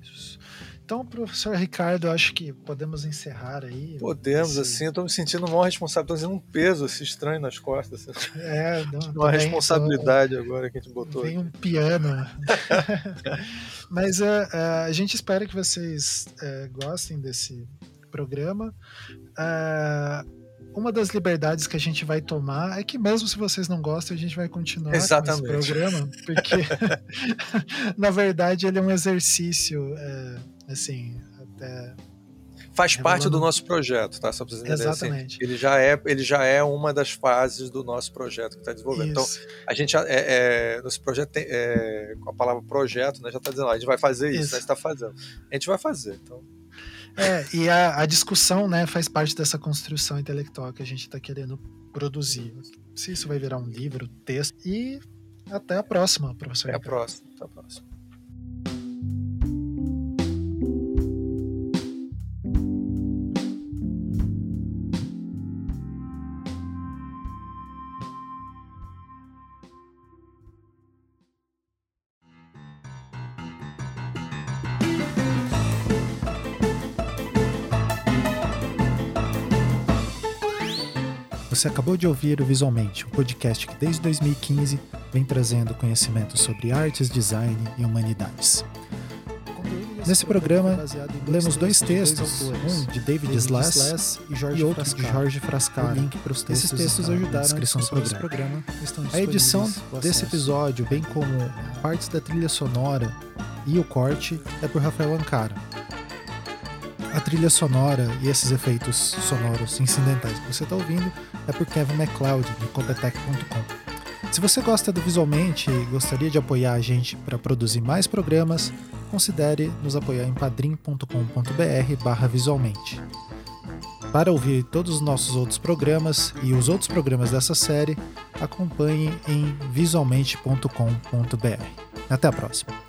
Isso. Então, professor Ricardo, acho que podemos encerrar aí. Podemos, esse... assim, eu estou me sentindo uma responsável, estou um peso assim, estranho nas costas. Assim. É, não, [laughs] uma responsabilidade tô... agora que a gente botou. Vem aqui. um piano. [laughs] [laughs] Mas uh, uh, a gente espera que vocês uh, gostem desse programa. Uma das liberdades que a gente vai tomar é que mesmo se vocês não gostam, a gente vai continuar Exatamente. com esse programa, porque na verdade ele é um exercício, assim, até faz parte do nosso projeto, tá? Só pra assim. Exatamente. Assim, ele já é, ele já é uma das fases do nosso projeto que está desenvolvendo. Então, isso. Então, a gente é, é, nesse projeto tem, é, com a palavra projeto, né, já está dizendo, a gente vai fazer isso, isso. Né, está fazendo. A gente vai fazer. Então, é, e a, a, discussão, né, faz parte dessa construção intelectual que a gente está querendo produzir. Se isso vai virar um livro, texto. E até a próxima, professor. Até a próxima. Até a próxima. Você acabou de ouvir o Visualmente, um podcast que desde 2015 vem trazendo conhecimento sobre artes, design e humanidades. Nesse programa, lemos dois textos, um de David Slass e outro de Jorge Frascara. Esses textos ajudaram a descrição do programa. A edição desse episódio, bem como partes da trilha sonora e o corte, é por Rafael Ancara. A trilha sonora e esses efeitos sonoros incidentais que você está ouvindo é por Kevin MacLeod, de Competech.com. Se você gosta do Visualmente e gostaria de apoiar a gente para produzir mais programas, considere nos apoiar em padrim.com.br visualmente. Para ouvir todos os nossos outros programas e os outros programas dessa série, acompanhe em visualmente.com.br. Até a próxima!